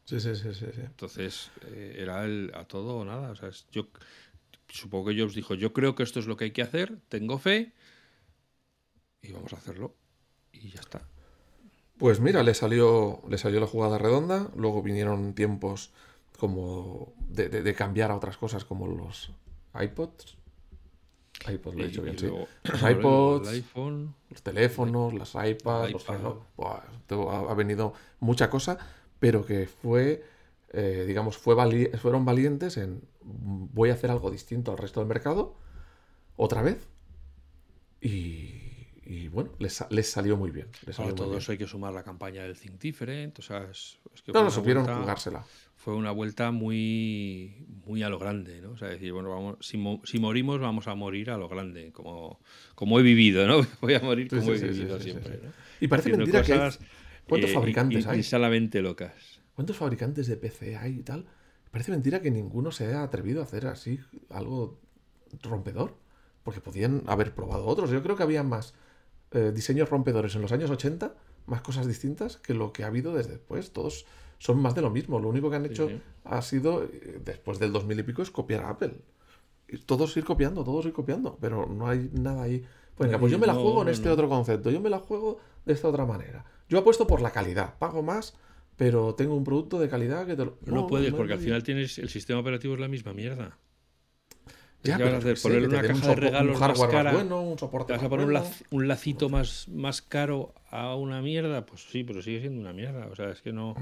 Sí, sí, sí, sí, sí. Entonces, eh, era el a todo o nada. O sea, yo supongo que Jobs dijo, yo creo que esto es lo que hay que hacer, tengo fe y vamos a hacerlo. Y ya está. Pues mira, le salió, le salió la jugada redonda, luego vinieron tiempos como de, de- de cambiar a otras cosas como los iPods. iPods, lo he dicho bien, sí. luego, Los el iPods, iPhone, los teléfonos, las iPads, los Buah, ha, venido mucha cosa, pero que fue, eh, digamos, fue vali- fueron valientes en mm, voy a hacer algo distinto al resto del mercado, otra vez, y, y bueno, les, les salió muy bien. Les salió muy todo eso hay que sumar la campaña del Think Different. O sea, es, es que No, no supieron vuelta- jugársela. fue una vuelta muy muy a lo grande, ¿no? O sea, decir, bueno, vamos, si, mo- si morimos, vamos a morir a lo grande, como, como he vivido, ¿no? [LAUGHS] Voy a morir como sí, he sí, vivido sí, siempre. Y parece Haciendo mentira que hay- ¿Cuántos eh, fabricantes hay? Insanamente locas. ¿Cuántos fabricantes de PC hay y tal? Parece mentira que ninguno se haya atrevido a hacer así algo rompedor. Porque podían haber probado otros. Yo creo que había más eh, diseños rompedores en los años 80, más cosas distintas que lo que ha habido desde después. Todos son más de lo mismo. Lo único que han hecho sí. ha sido, eh, después del 2000 y pico, es copiar a Apple. Y todos ir copiando, todos ir copiando. Pero no hay nada ahí. Venga, pues yo me la No, juego en este no. otro concepto. Yo me la juego de esta otra manera. Yo apuesto por la calidad. Pago más, pero tengo un producto de calidad que te lo... No, puedes, no, porque no, al final tienes el sistema operativo es la misma mierda. Ya, ¿Qué pero vas a Ponerle una caja de regalos un más cara, bueno, un soporte ¿Te vas a poner un, bueno. laz- un lacito más, más caro a una mierda? Pues sí, pero sigue siendo una mierda. O sea, es que no.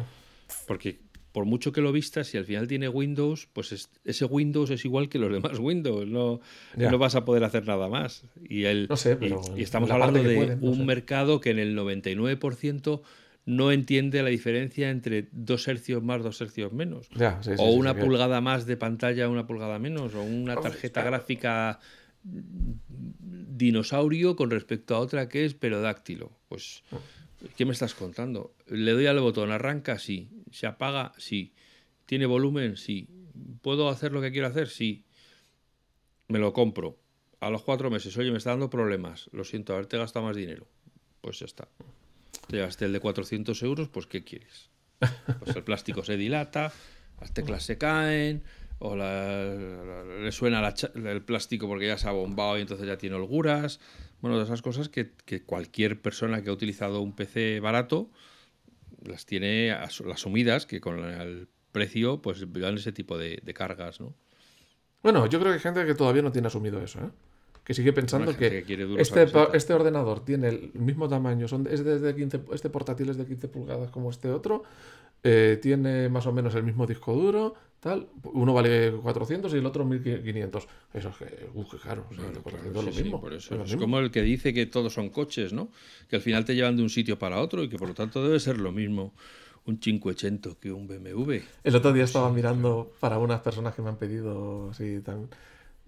Porque por mucho que lo vistas, si al final tiene Windows, pues es- ese Windows es igual que los demás [LAUGHS] Windows. No, no vas a poder hacer nada más. Y, el, No sé, pero y, estamos la hablando de pueden, no un sé. mercado que en el 99% no entiende la diferencia entre dos hercios más, dos hercios menos. Ya, sí, sí, o sí, una pulgada más de pantalla, una pulgada menos, o una tarjeta gráfica dinosaurio con respecto a otra que es perodáctilo. Pues, ¿qué me estás contando? Le doy al botón, arranca, sí. Se apaga, sí. ¿Tiene volumen? Sí. ¿Puedo hacer lo que quiero hacer? Sí. Me lo compro. A los cuatro meses, oye, me está dando problemas. Lo siento, haberte gastado más dinero. Pues ya está. Te gasté el de 400 euros, pues ¿qué quieres? Pues el plástico se dilata, las teclas se caen, o le suena el plástico porque ya se ha bombado y entonces ya tiene holguras. Bueno, de esas cosas que, cualquier persona que ha utilizado un PC barato las tiene asumidas, que con el precio pues dan ese tipo de, cargas, ¿no? Bueno, yo creo que hay gente que todavía no tiene asumido eso, ¿eh? Que sigue pensando que, este, este ordenador tiene el mismo tamaño, son, es de 15, este portátil es de 15 pulgadas como este otro, eh, tiene más o menos el mismo disco duro, tal, uno vale 400 y el otro 1500. Eso es que, uh, qué caro, es lo mismo. es, como el que dice que todos son coches, ¿no? Que al final te llevan de un sitio para otro y que por lo tanto debe ser lo mismo un 580 que un BMW. El otro día estaba mirando para unas personas que me han pedido tan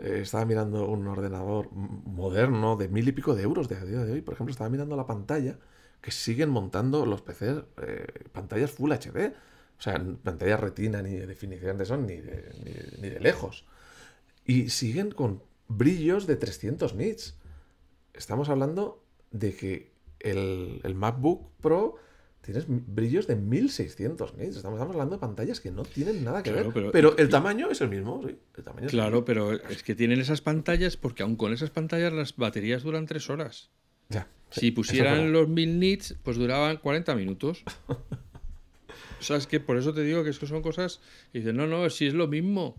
eh, estaba mirando un ordenador moderno de mil y pico de euros de a día de hoy. Por ejemplo, estaba mirando la pantalla que siguen montando los PCs eh, pantallas Full HD. O sea, pantallas retina ni de definición de son ni de, ni, de lejos. Y siguen con brillos de 300 nits. Estamos hablando de que el, el MacBook Pro tienes brillos de 1600 nits. Estamos, hablando de pantallas que no tienen nada que ver. Pero, el tamaño es el mismo, sí. claro, pero es que tienen esas pantallas porque aún con esas pantallas las baterías duran 3 horas. Ya. si pusieran los 1000 nits, pues duraban 40 minutos. [LAUGHS] o sea, es que por eso te digo que, es que son cosas dicen, no, no, si es lo mismo.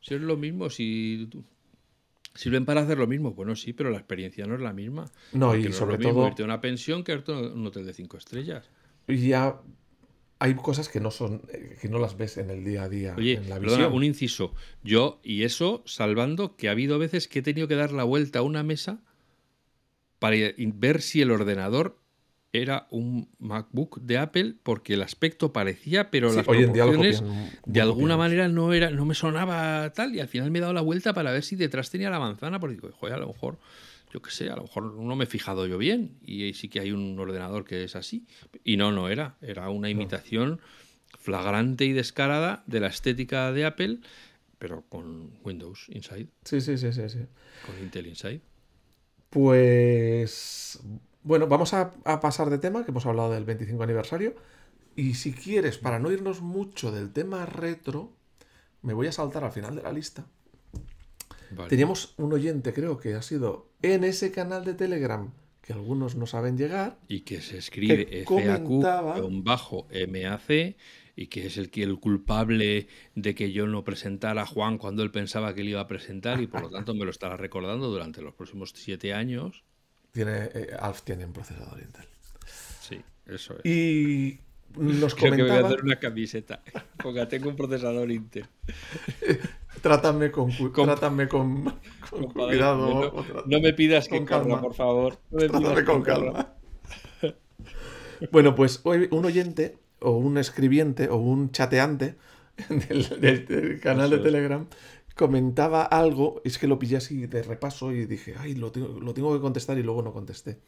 Si es lo mismo, si sirven para hacer lo mismo. Bueno, sí, pero la experiencia no es la misma. No, y sobre todo. Irte a una pensión que irte a un hotel de 5 estrellas ya hay cosas que no son que no las ves en el día a día Oye, en la un inciso. Yo y eso salvando que ha habido veces que he tenido que dar la vuelta a una mesa para ver si el ordenador era un MacBook de Apple porque el aspecto parecía pero las proporciones de alguna manera no era no me sonaba tal y al final me he dado la vuelta para ver si detrás tenía la manzana porque digo joder a lo mejor yo qué sé, a lo mejor no me he fijado yo bien y sí que hay un ordenador que es así. Y no, no era, era una imitación flagrante y descarada de la estética de Apple, pero con Windows Inside. Sí, sí, sí, sí. sí. Con Intel Inside. Pues bueno, vamos a, a, pasar de tema, que hemos hablado del 25 aniversario. Y si quieres, para no irnos mucho del tema retro, me voy a saltar al final de la lista Teníamos un oyente, creo que ha sido en ese canal de Telegram, que algunos no saben llegar. Y que se escribe FAQ bajo MAC y que es el, el culpable de que yo no presentara a Juan cuando él pensaba que le iba a presentar y por lo tanto me lo estará recordando durante los próximos siete años. Tiene, eh, Alf tiene un procesador Intel. Sí, eso es. Y nos Creo que voy a hacer una camiseta, porque tengo un procesador Intel. [LAUGHS] Trátame con, trátame con, cuidado. No, me pidas con calma, por favor. trátame con calma. [LAUGHS] bueno, pues hoy un oyente, o un escribiente, o un chateante [LAUGHS] del, canal de Telegram comentaba algo, es que lo pillé así de repaso y dije, ay, lo tengo, lo tengo que contestar y luego no contesté.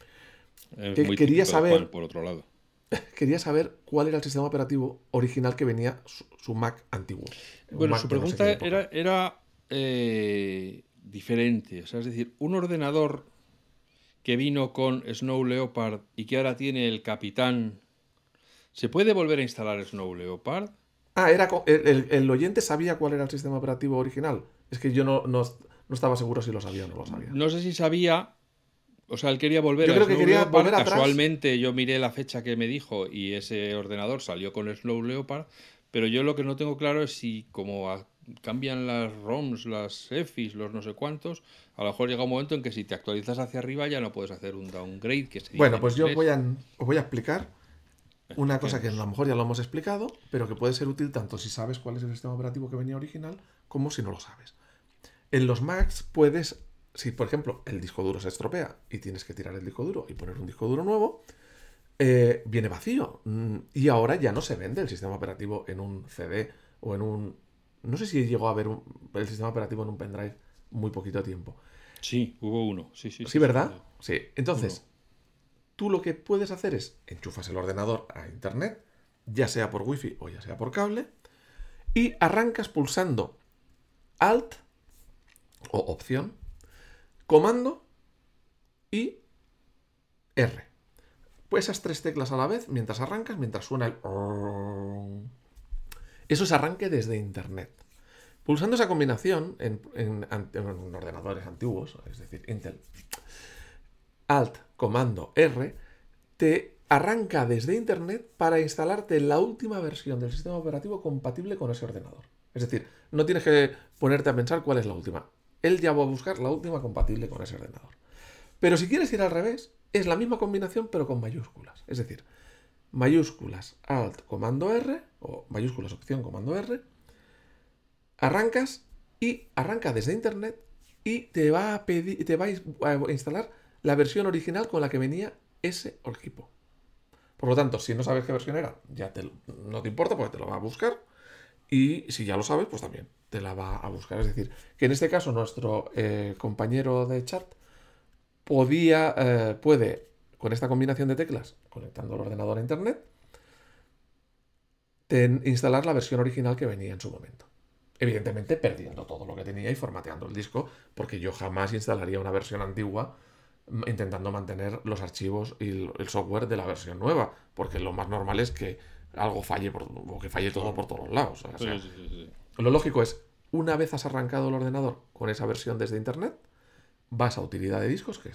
que quería saber. por otro lado [LAUGHS] quería saber cuál era el sistema operativo original que venía su, Mac antiguo. Bueno, su pregunta era, era eh, diferente. O sea, es decir, un ordenador que vino con Snow Leopard y que ahora tiene el capitán, ¿se puede volver a instalar Snow Leopard? Ah, era el, oyente sabía cuál era el sistema operativo original. Es que yo no, no, no estaba seguro si lo sabía o no lo sabía. No sé si sabía, o sea, él quería volver yo creo que quería volver atrás. Casualmente yo miré la fecha que me dijo y ese ordenador salió con el Snow Leopard, pero yo lo que no tengo claro es si como cambian las ROMs, las EFIs, los no sé cuántos, a lo mejor llega un momento en que si te actualizas hacia arriba ya no puedes hacer un downgrade. Que se bueno, pues yo voy a, os voy a explicar una cosa que a lo mejor ya lo hemos explicado, pero que puede ser útil tanto si sabes cuál es el sistema operativo que venía original como si no lo sabes. En los Macs puedes si, por ejemplo, el disco duro se estropea y tienes que tirar el disco duro y poner un disco duro nuevo, eh, viene vacío. Mm, y ahora ya no se vende el sistema operativo en un CD o en un... No sé si llegó a haber el sistema operativo en un pendrive muy poquito tiempo. Sí, hubo uno. Sí, sí, sí. ¿verdad? Sí. Entonces, tú lo que puedes hacer es enchufas el ordenador a internet, ya sea por wifi o ya sea por cable, y arrancas pulsando Alt o opción comando y R. pues esas tres teclas a la vez mientras arrancas, mientras suena el... Eso es arranque desde Internet. Pulsando esa combinación en, ordenadores antiguos, es decir, Intel, Alt, comando R, te arranca desde Internet para instalarte la última versión del sistema operativo compatible con ese ordenador. Es decir, no tienes que ponerte a pensar cuál es la última. Él ya va a buscar la última compatible con ese ordenador. Pero si quieres ir al revés, es la misma combinación pero con mayúsculas. Es decir, mayúsculas Alt comando R o mayúsculas opción comando R. Arrancas y arranca desde internet y te va a pedir, te va a instalar la versión original con la que venía ese equipo. Por lo tanto, si no sabes qué versión era, ya no te importa porque te lo va a buscar. Y si ya lo sabes, pues también te la va a buscar. Es decir, que en este caso nuestro eh, compañero de chat podía, eh, puede, con esta combinación de teclas, conectando el ordenador a internet, instalar la versión original que venía en su momento. Evidentemente perdiendo todo lo que tenía y formateando el disco, porque yo jamás instalaría una versión antigua intentando mantener los archivos y el software de la versión nueva, porque lo más normal es que algo falle por, o que falle todo por todos lados. lo lógico es, una vez has arrancado el ordenador con esa versión desde internet, vas a utilidad de discos, que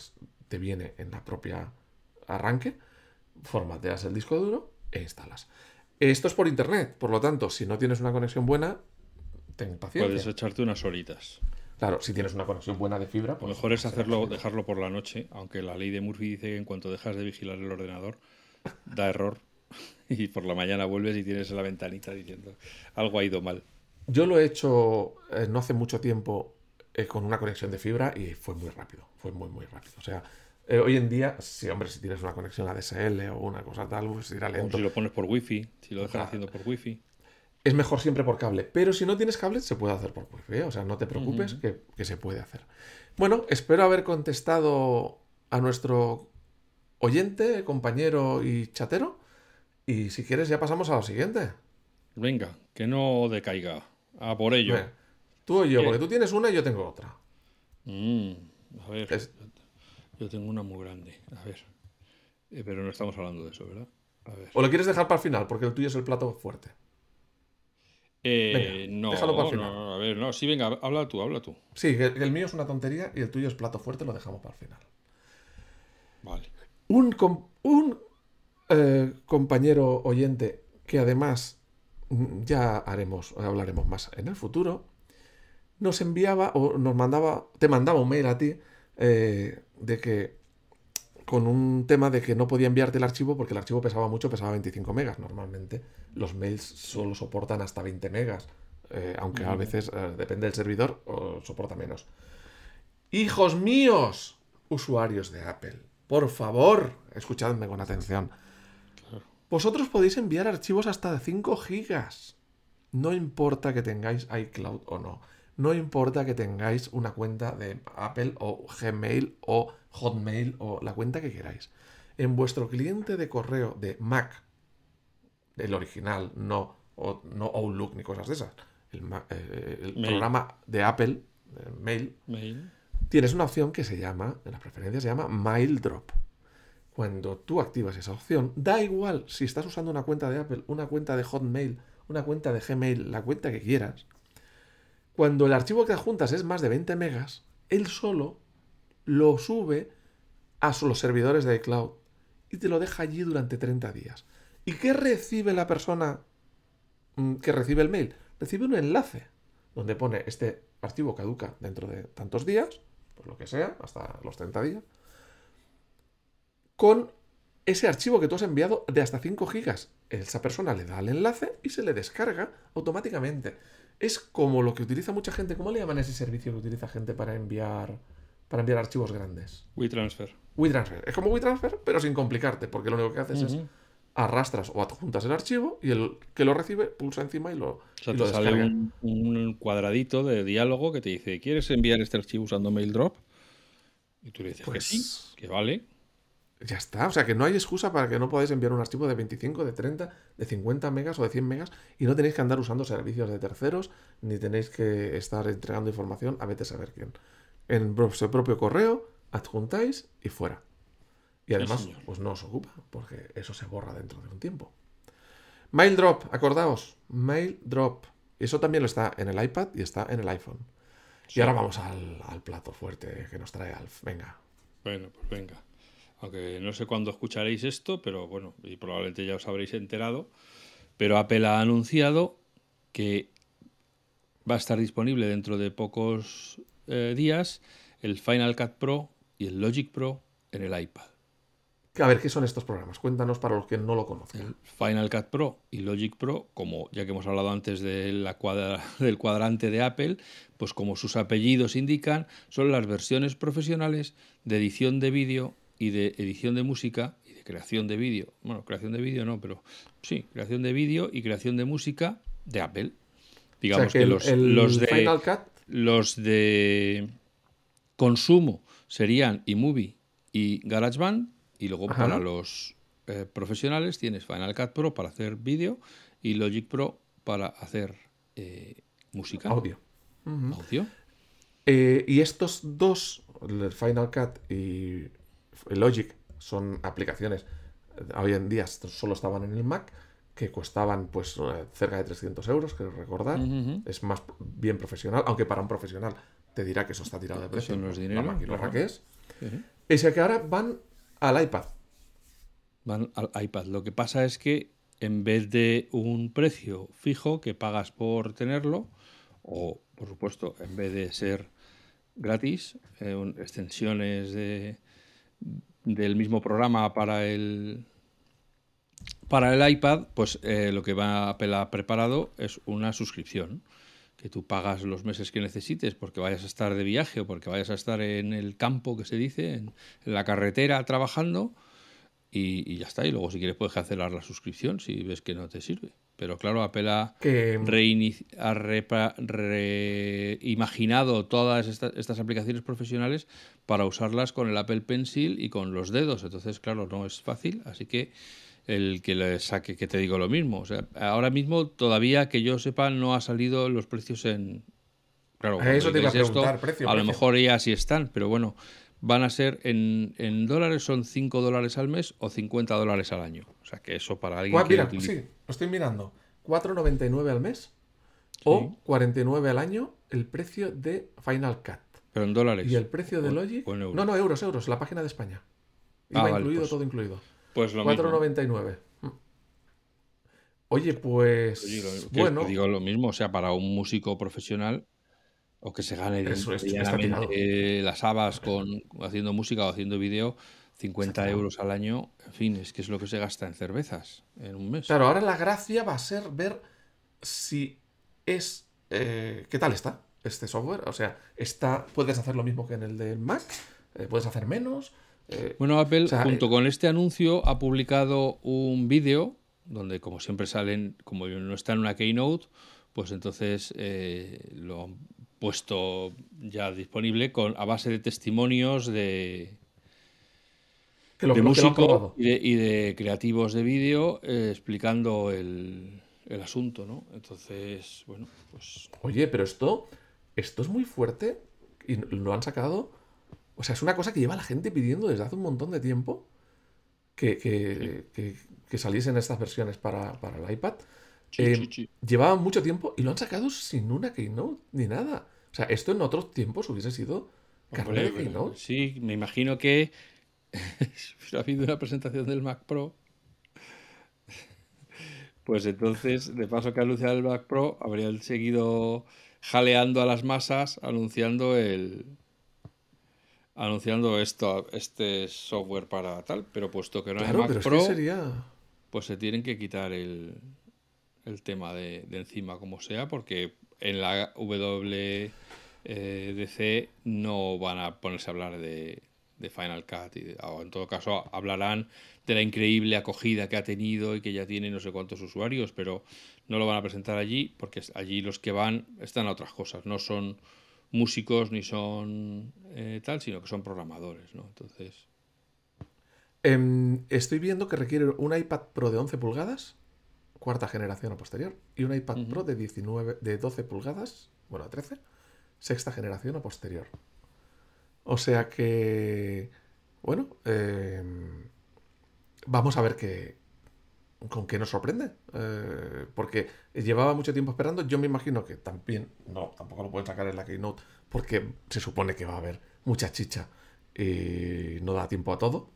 te viene en la propia arranque, formateas el disco duro e instalas. Esto es por internet, por lo tanto, si no tienes una conexión buena, ten paciencia. Puedes echarte unas horitas. Claro, si tienes una conexión buena de fibra, pues. Lo mejor es hacerlo, dejarlo por la noche, aunque la ley de Murphy dice que en cuanto dejas de vigilar el ordenador, da error. [LAUGHS] Y por la mañana vuelves y tienes la ventanita diciendo algo ha ido mal. Yo lo he hecho eh, no hace mucho tiempo eh, con una conexión de fibra y fue muy rápido. Fue muy, muy rápido. O sea, eh, hoy en día, si hombre, si tienes una conexión ADSL o una cosa tal, pues irá lento. O si lo pones por wifi, si lo dejas haciendo por wifi. Es mejor siempre por cable, pero si no tienes cable, se puede hacer por wifi, o sea, no te preocupes que, se puede hacer. Bueno, espero haber contestado a nuestro oyente, compañero y chatero. Y si quieres, ya pasamos a lo siguiente. Venga, que no decaiga. A por ello. tú y yo, porque tú tienes una y yo tengo otra. Mm, a ver. Yo tengo una muy grande. A ver. Eh, pero no estamos hablando de eso, ¿verdad? ¿O lo quieres dejar para el final? Porque el tuyo es el plato fuerte. Eh, no, déjalo para el final. a ver, no, sí, venga, habla tú, habla tú. Sí, el, mío es una tontería y el tuyo es plato fuerte, lo dejamos para el final. Vale. Un, un eh, compañero oyente que además mm, ya haremos, hablaremos más en el futuro, nos enviaba o nos mandaba, te mandaba un mail a ti eh, de que con un tema de que no podía enviarte el archivo porque el archivo pesaba mucho, pesaba 25 megas. Normalmente los mails solo soportan hasta 20 megas, eh, aunque a veces eh, depende del servidor o soporta menos. Hijos míos, usuarios de Apple, por favor, escuchadme con atención. Vosotros podéis enviar archivos hasta de 5 gigas. No importa que tengáis iCloud o no. No importa que tengáis una cuenta de Apple o Gmail o Hotmail o la cuenta que queráis. En vuestro cliente de correo de Mac, el original, no, no Outlook ni cosas de esas, el, eh, programa de Apple, Mail, Mail, tienes una opción que se llama, en las preferencias se llama Mail Drop. Cuando tú activas esa opción, da igual si estás usando una cuenta de Apple, una cuenta de Hotmail, una cuenta de Gmail, la cuenta que quieras, cuando el archivo que adjuntas es más de 20 megas, él solo lo sube a los servidores de iCloud y te lo deja allí durante 30 días. ¿Y qué recibe la persona mm, que recibe el mail? Recibe un enlace donde pone este archivo caduca dentro de tantos días, pues lo que sea, hasta los 30 días, con ese archivo que tú has enviado de hasta 5 gigas. Esa persona le da el enlace y se le descarga automáticamente. Es como lo que utiliza mucha gente. ¿Cómo le llaman ese servicio que utiliza gente para enviar para enviar archivos grandes? WeTransfer. WeTransfer. Es como WeTransfer, pero sin complicarte, porque lo único que haces es arrastras o adjuntas el archivo y el que lo recibe pulsa encima y lo. O sea, te sale un, cuadradito de diálogo que te dice: ¿Quieres enviar este archivo usando MailDrop? Y tú le dices que sí, pues que vale. Ya está, o sea que no hay excusa para que no podáis enviar un archivo de 25, de 30, de 50 megas o de 100 megas y no tenéis que andar usando servicios de terceros ni tenéis que estar entregando información a vete a saber quién. En vuestro propio correo, adjuntáis y fuera. Y además, pues no os ocupa, porque eso se borra dentro de un tiempo. Mail Drop, acordaos, Mail Drop. Eso también lo está en el iPad y está en el iPhone. Y ahora vamos al, al, plato fuerte que nos trae Alf. Venga. Bueno, pues venga. Aunque no sé cuándo escucharéis esto, pero bueno, y probablemente ya os habréis enterado. Pero Apple ha anunciado que va a estar disponible dentro de pocos eh, días el Final Cut Pro y el Logic Pro en el iPad. A ver, ¿qué son estos programas? Cuéntanos para los que no lo conozcan. El Final Cut Pro y Logic Pro, como ya que hemos hablado antes de la [LAUGHS] del cuadrante de Apple, pues como sus apellidos indican, son las versiones profesionales de edición de vídeo y de edición de música y de creación de vídeo. Bueno, creación de vídeo no, pero sí, creación de vídeo y creación de música de Apple. Digamos que, los, los, de Final Cut... los de consumo serían eMovie y GarageBand y luego para los eh, profesionales tienes Final Cut Pro para hacer vídeo y Logic Pro para hacer eh, música. Audio. Audio. Eh, y estos dos, el Final Cut y Logic, son aplicaciones, hoy en día solo estaban en el Mac, que costaban pues cerca de 300 euros, quiero recordar. Es más bien profesional, aunque para un profesional te dirá que eso está tirado de precio. no es dinero. La que es. Ese que ahora van al iPad. Van al iPad. Lo que pasa es que en vez de un precio fijo que pagas por tenerlo, o por supuesto, en vez de ser gratis, eh, extensiones de, del mismo programa para el para el iPad, pues eh, lo que va a ha preparado es una suscripción que tú pagas los meses que necesites porque vayas a estar de viaje o porque vayas a estar en el campo, que se dice, en, la carretera trabajando y, ya está. Y luego si quieres puedes cancelar la suscripción si ves que no te sirve. Pero claro, Apple ha, reimaginado todas estas, estas aplicaciones profesionales para usarlas con el Apple Pencil y con los dedos. Entonces, claro, no es fácil. Así que el que le saque, que te digo lo mismo. O sea, ahora mismo todavía que yo sepa no ha salido los precios en... Claro, eso te iba a preguntar, precio, a lo mejor ya sí están, pero bueno, van a ser en, en, dólares son 5 dólares al mes o 50 dólares al año. O sea que eso para alguien que sí, lo estoy mirando. 4,99 al mes o 49 al año el precio de Final Cut. Pero en dólares. ¿Y el precio de Logic? No, no, euros, euros, la página de España. Iba ah, incluido, pues todo incluido. Pues lo 4,99. Mm. Oye, pues. bueno. Digo lo mismo, o sea, para un músico profesional o que se gane las habas con, haciendo música o haciendo vídeo, 50 euros al año, en fin, es que es lo que se gasta en cervezas en un mes. Claro, ahora la gracia va a ser ver si es. Eh, ¿Qué tal está este software? O sea, está, puedes hacer lo mismo que en el del Mac, eh, puedes hacer menos. Eh, bueno, Apple, junto con este anuncio, ha publicado un vídeo donde, como siempre salen, como no está en una Keynote, pues entonces lo han puesto ya disponible con, a base de testimonios de, de músicos y de, creativos de vídeo explicando el, el, asunto, ¿no? Entonces, bueno, pues... Oye, pero esto, esto es muy fuerte y lo han sacado o sea, es una cosa que lleva la gente pidiendo desde hace un montón de tiempo que, que, saliesen estas versiones para, el iPad. Eh, llevaban mucho tiempo y lo han sacado sin una Keynote ni nada. O sea, esto en otros tiempos hubiese sido carne de Keynote. Sí, me imagino que [LAUGHS] ha habido una presentación del Mac Pro. Pues entonces, de paso que anunciado el Mac Pro, habrían seguido jaleando a las masas anunciando el, anunciando esto, este software para tal, pero puesto que no hay Mac Pro, sería... pues se tienen que quitar el, el tema de, encima como sea, porque en la WDC no van a ponerse a hablar de, Final Cut, y o en todo caso hablarán de la increíble acogida que ha tenido y que ya tiene no sé cuántos usuarios, pero no lo van a presentar allí porque allí los que van están a otras cosas, no son músicos ni son eh, tal, sino que son programadores, ¿no? Entonces. Em, estoy viendo que requiere un iPad Pro de 11 pulgadas, cuarta generación o posterior, y un iPad Pro de, 19, de 12 pulgadas, bueno, 13, sexta generación o posterior. O sea que. bueno, eh, vamos a ver qué, con qué nos sorprende. Eh, porque llevaba mucho tiempo esperando. Yo me imagino que también, no, tampoco lo pueden sacar en la Keynote, porque se supone que va a haber mucha chicha y no da tiempo a todo.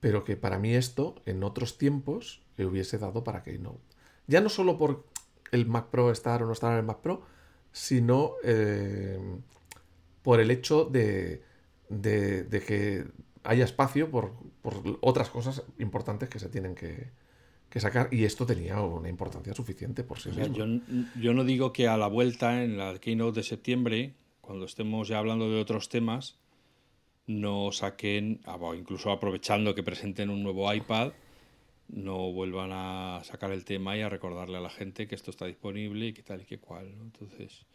Pero que para mí esto, en otros tiempos, le hubiese dado para Keynote. Ya no solo por el Mac Pro estar o no estar en el Mac Pro, sino eh, por el hecho de, de, que haya espacio por, otras cosas importantes que se tienen que, sacar y esto tenía una importancia suficiente por sí mismo. Yo, no digo que a la vuelta en la keynote de septiembre, cuando estemos ya hablando de otros temas, no saquen, ah, incluso aprovechando que presenten un nuevo iPad, no vuelvan a sacar el tema y a recordarle a la gente que esto está disponible y que tal y que cual. Entonces,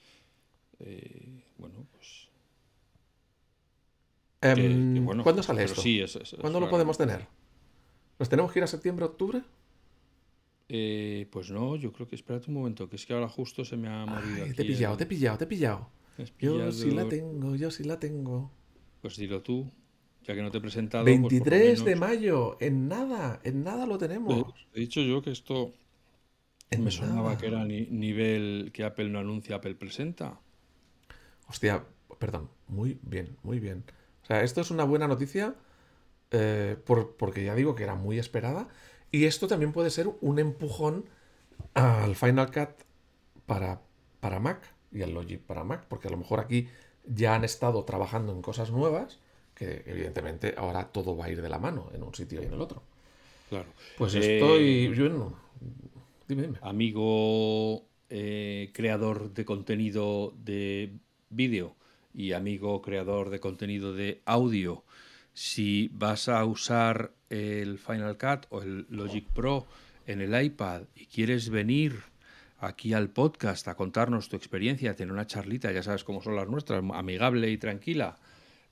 eh, bueno, pues... Em, ¿Cuándo sale esto? ¿Cuándo lo podemos tener? ¿Nos tenemos que ir a septiembre, octubre? Eh, pues no, yo creo que espérate un momento, que es que ahora justo se me ha movido. te he pillado, te he pillado, te he pillado. Yo sí la tengo, yo sí la tengo. Pues dilo tú. Ya que no te he presentado. 23 pues de mayo, en nada, en nada lo tenemos. He dicho yo que esto me sonaba que era nivel que Apple no anuncia, Apple presenta. Hostia, perdón, muy bien, muy bien. O sea, esto es una buena noticia eh, porque ya digo que era muy esperada. Y esto también puede ser un empujón al Final Cut para, para Mac y al Logic para Mac, porque a lo mejor aquí ya han estado trabajando en cosas nuevas que evidentemente ahora todo va a ir de la mano en un sitio y en el otro. Claro. Pues estoy. Eh, dime, dime. Amigo eh, creador de contenido de vídeo y amigo creador de contenido de audio, si vas a usar el Final Cut o el Logic Pro en el iPad y quieres venir aquí al podcast a contarnos tu experiencia, a tener una charlita, ya sabes cómo son las nuestras, amigable y tranquila,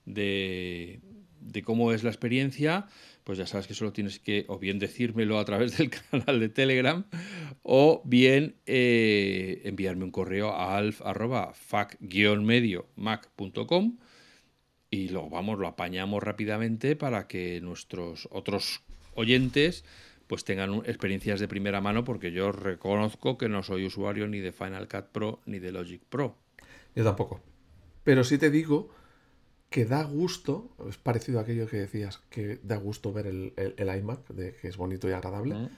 de, cómo es la experiencia, pues ya sabes que solo tienes que o bien decírmelo a través [LAUGHS] del canal de Telegram o bien eh, enviarme un correo a alf.fac-medio-mac.com y lo vamos, lo apañamos rápidamente para que nuestros otros oyentes pues tengan experiencias de primera mano porque yo reconozco que no soy usuario ni de Final Cut Pro ni de Logic Pro. Yo tampoco. Pero sí te digo que da gusto, es parecido a aquello que decías, que da gusto ver el, iMac, de que es bonito y agradable,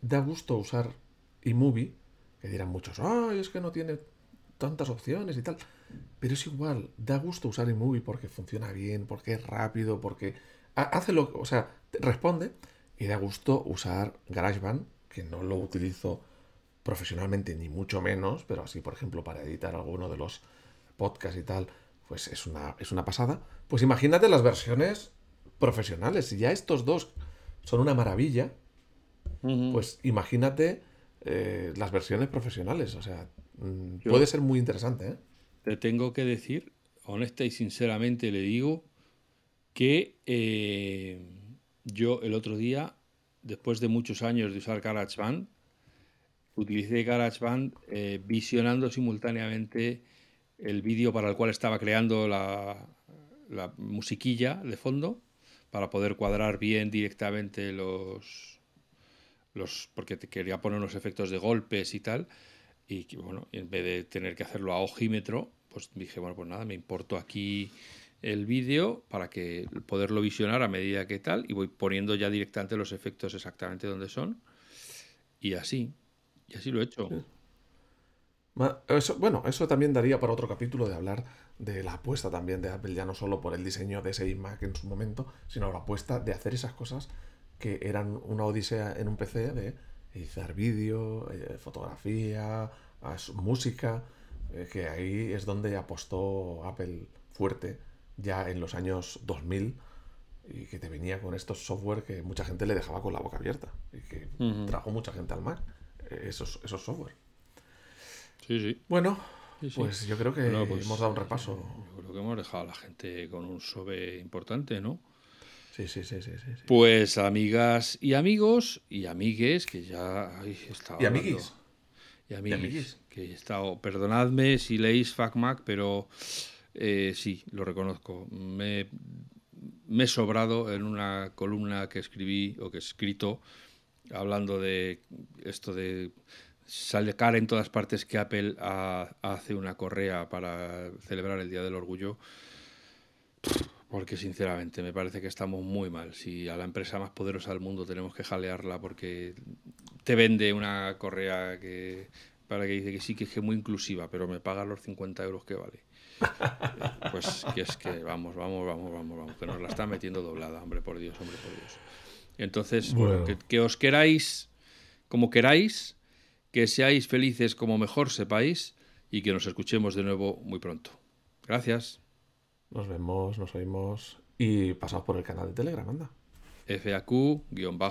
da gusto usar iMovie, que dirán muchos, ay, es que no tiene tantas opciones y tal, pero es igual, da gusto usar iMovie porque funciona bien, porque es rápido, porque hace lo, o sea, responde, y da gusto usar GarageBand, que no lo utilizo profesionalmente ni mucho menos, pero así, por ejemplo, para editar alguno de los podcasts y tal, pues es una, es una pasada. Pues imagínate las versiones profesionales. Si ya estos dos son una maravilla, pues imagínate eh, las versiones profesionales. O sea, mm, puede ser muy interesante. ¿eh? Te tengo que decir, honesta y sinceramente le digo, que eh, yo el otro día, después de muchos años de usar GarageBand, utilicé GarageBand visionando simultáneamente el vídeo para el cual estaba creando la, musiquilla de fondo para poder cuadrar bien directamente los, los porque quería poner unos efectos de golpes y tal y bueno en vez de tener que hacerlo a ojímetro pues dije bueno pues nada me importo aquí el vídeo para que poderlo visionar a medida que tal y voy poniendo ya directamente los efectos exactamente donde son y así y así lo he hecho bueno, eso también daría para otro capítulo de hablar de la apuesta también de Apple, ya no solo por el diseño de ese iMac en su momento, sino la apuesta de hacer esas cosas que eran una odisea en un PC de editar vídeo, eh, fotografía, música, eh, que ahí es donde apostó Apple fuerte ya en los años 2000 y que te venía con estos software que mucha gente le dejaba con la boca abierta y que trajo mucha gente al Mac, eh, esos, esos software. Sí, sí. Bueno, pues yo creo que pues, hemos dado un repaso. Yo creo que hemos dejado a la gente con un sobe importante, ¿no? Sí, sí, sí, sí, sí, Pues amigas y amigos y amigues, que ya ay, estaba Y amiguis. Y amiguis, que he estado, perdonadme si leéis FacMac, pero eh, sí, lo reconozco. Me me he sobrado en una columna que escribí o que he escrito hablando de esto de sacar en todas partes que Apple hace una correa para celebrar el Día del Orgullo. Porque sinceramente me parece que estamos muy mal. Si a la empresa más poderosa del mundo tenemos que jalearla porque te vende una correa que para que dice que sí, que es muy inclusiva, pero me paga los 50 euros que vale. [LAUGHS] Pues que es que vamos, vamos, vamos, vamos, vamos, que nos la está metiendo doblada, hombre, por Dios, hombre, por Dios. Entonces, que, os queráis como queráis, que seáis felices como mejor sepáis y que nos escuchemos de nuevo muy pronto. Gracias. Nos vemos, nos oímos y pasamos por el canal de Telegram, anda. FAQ-MAC.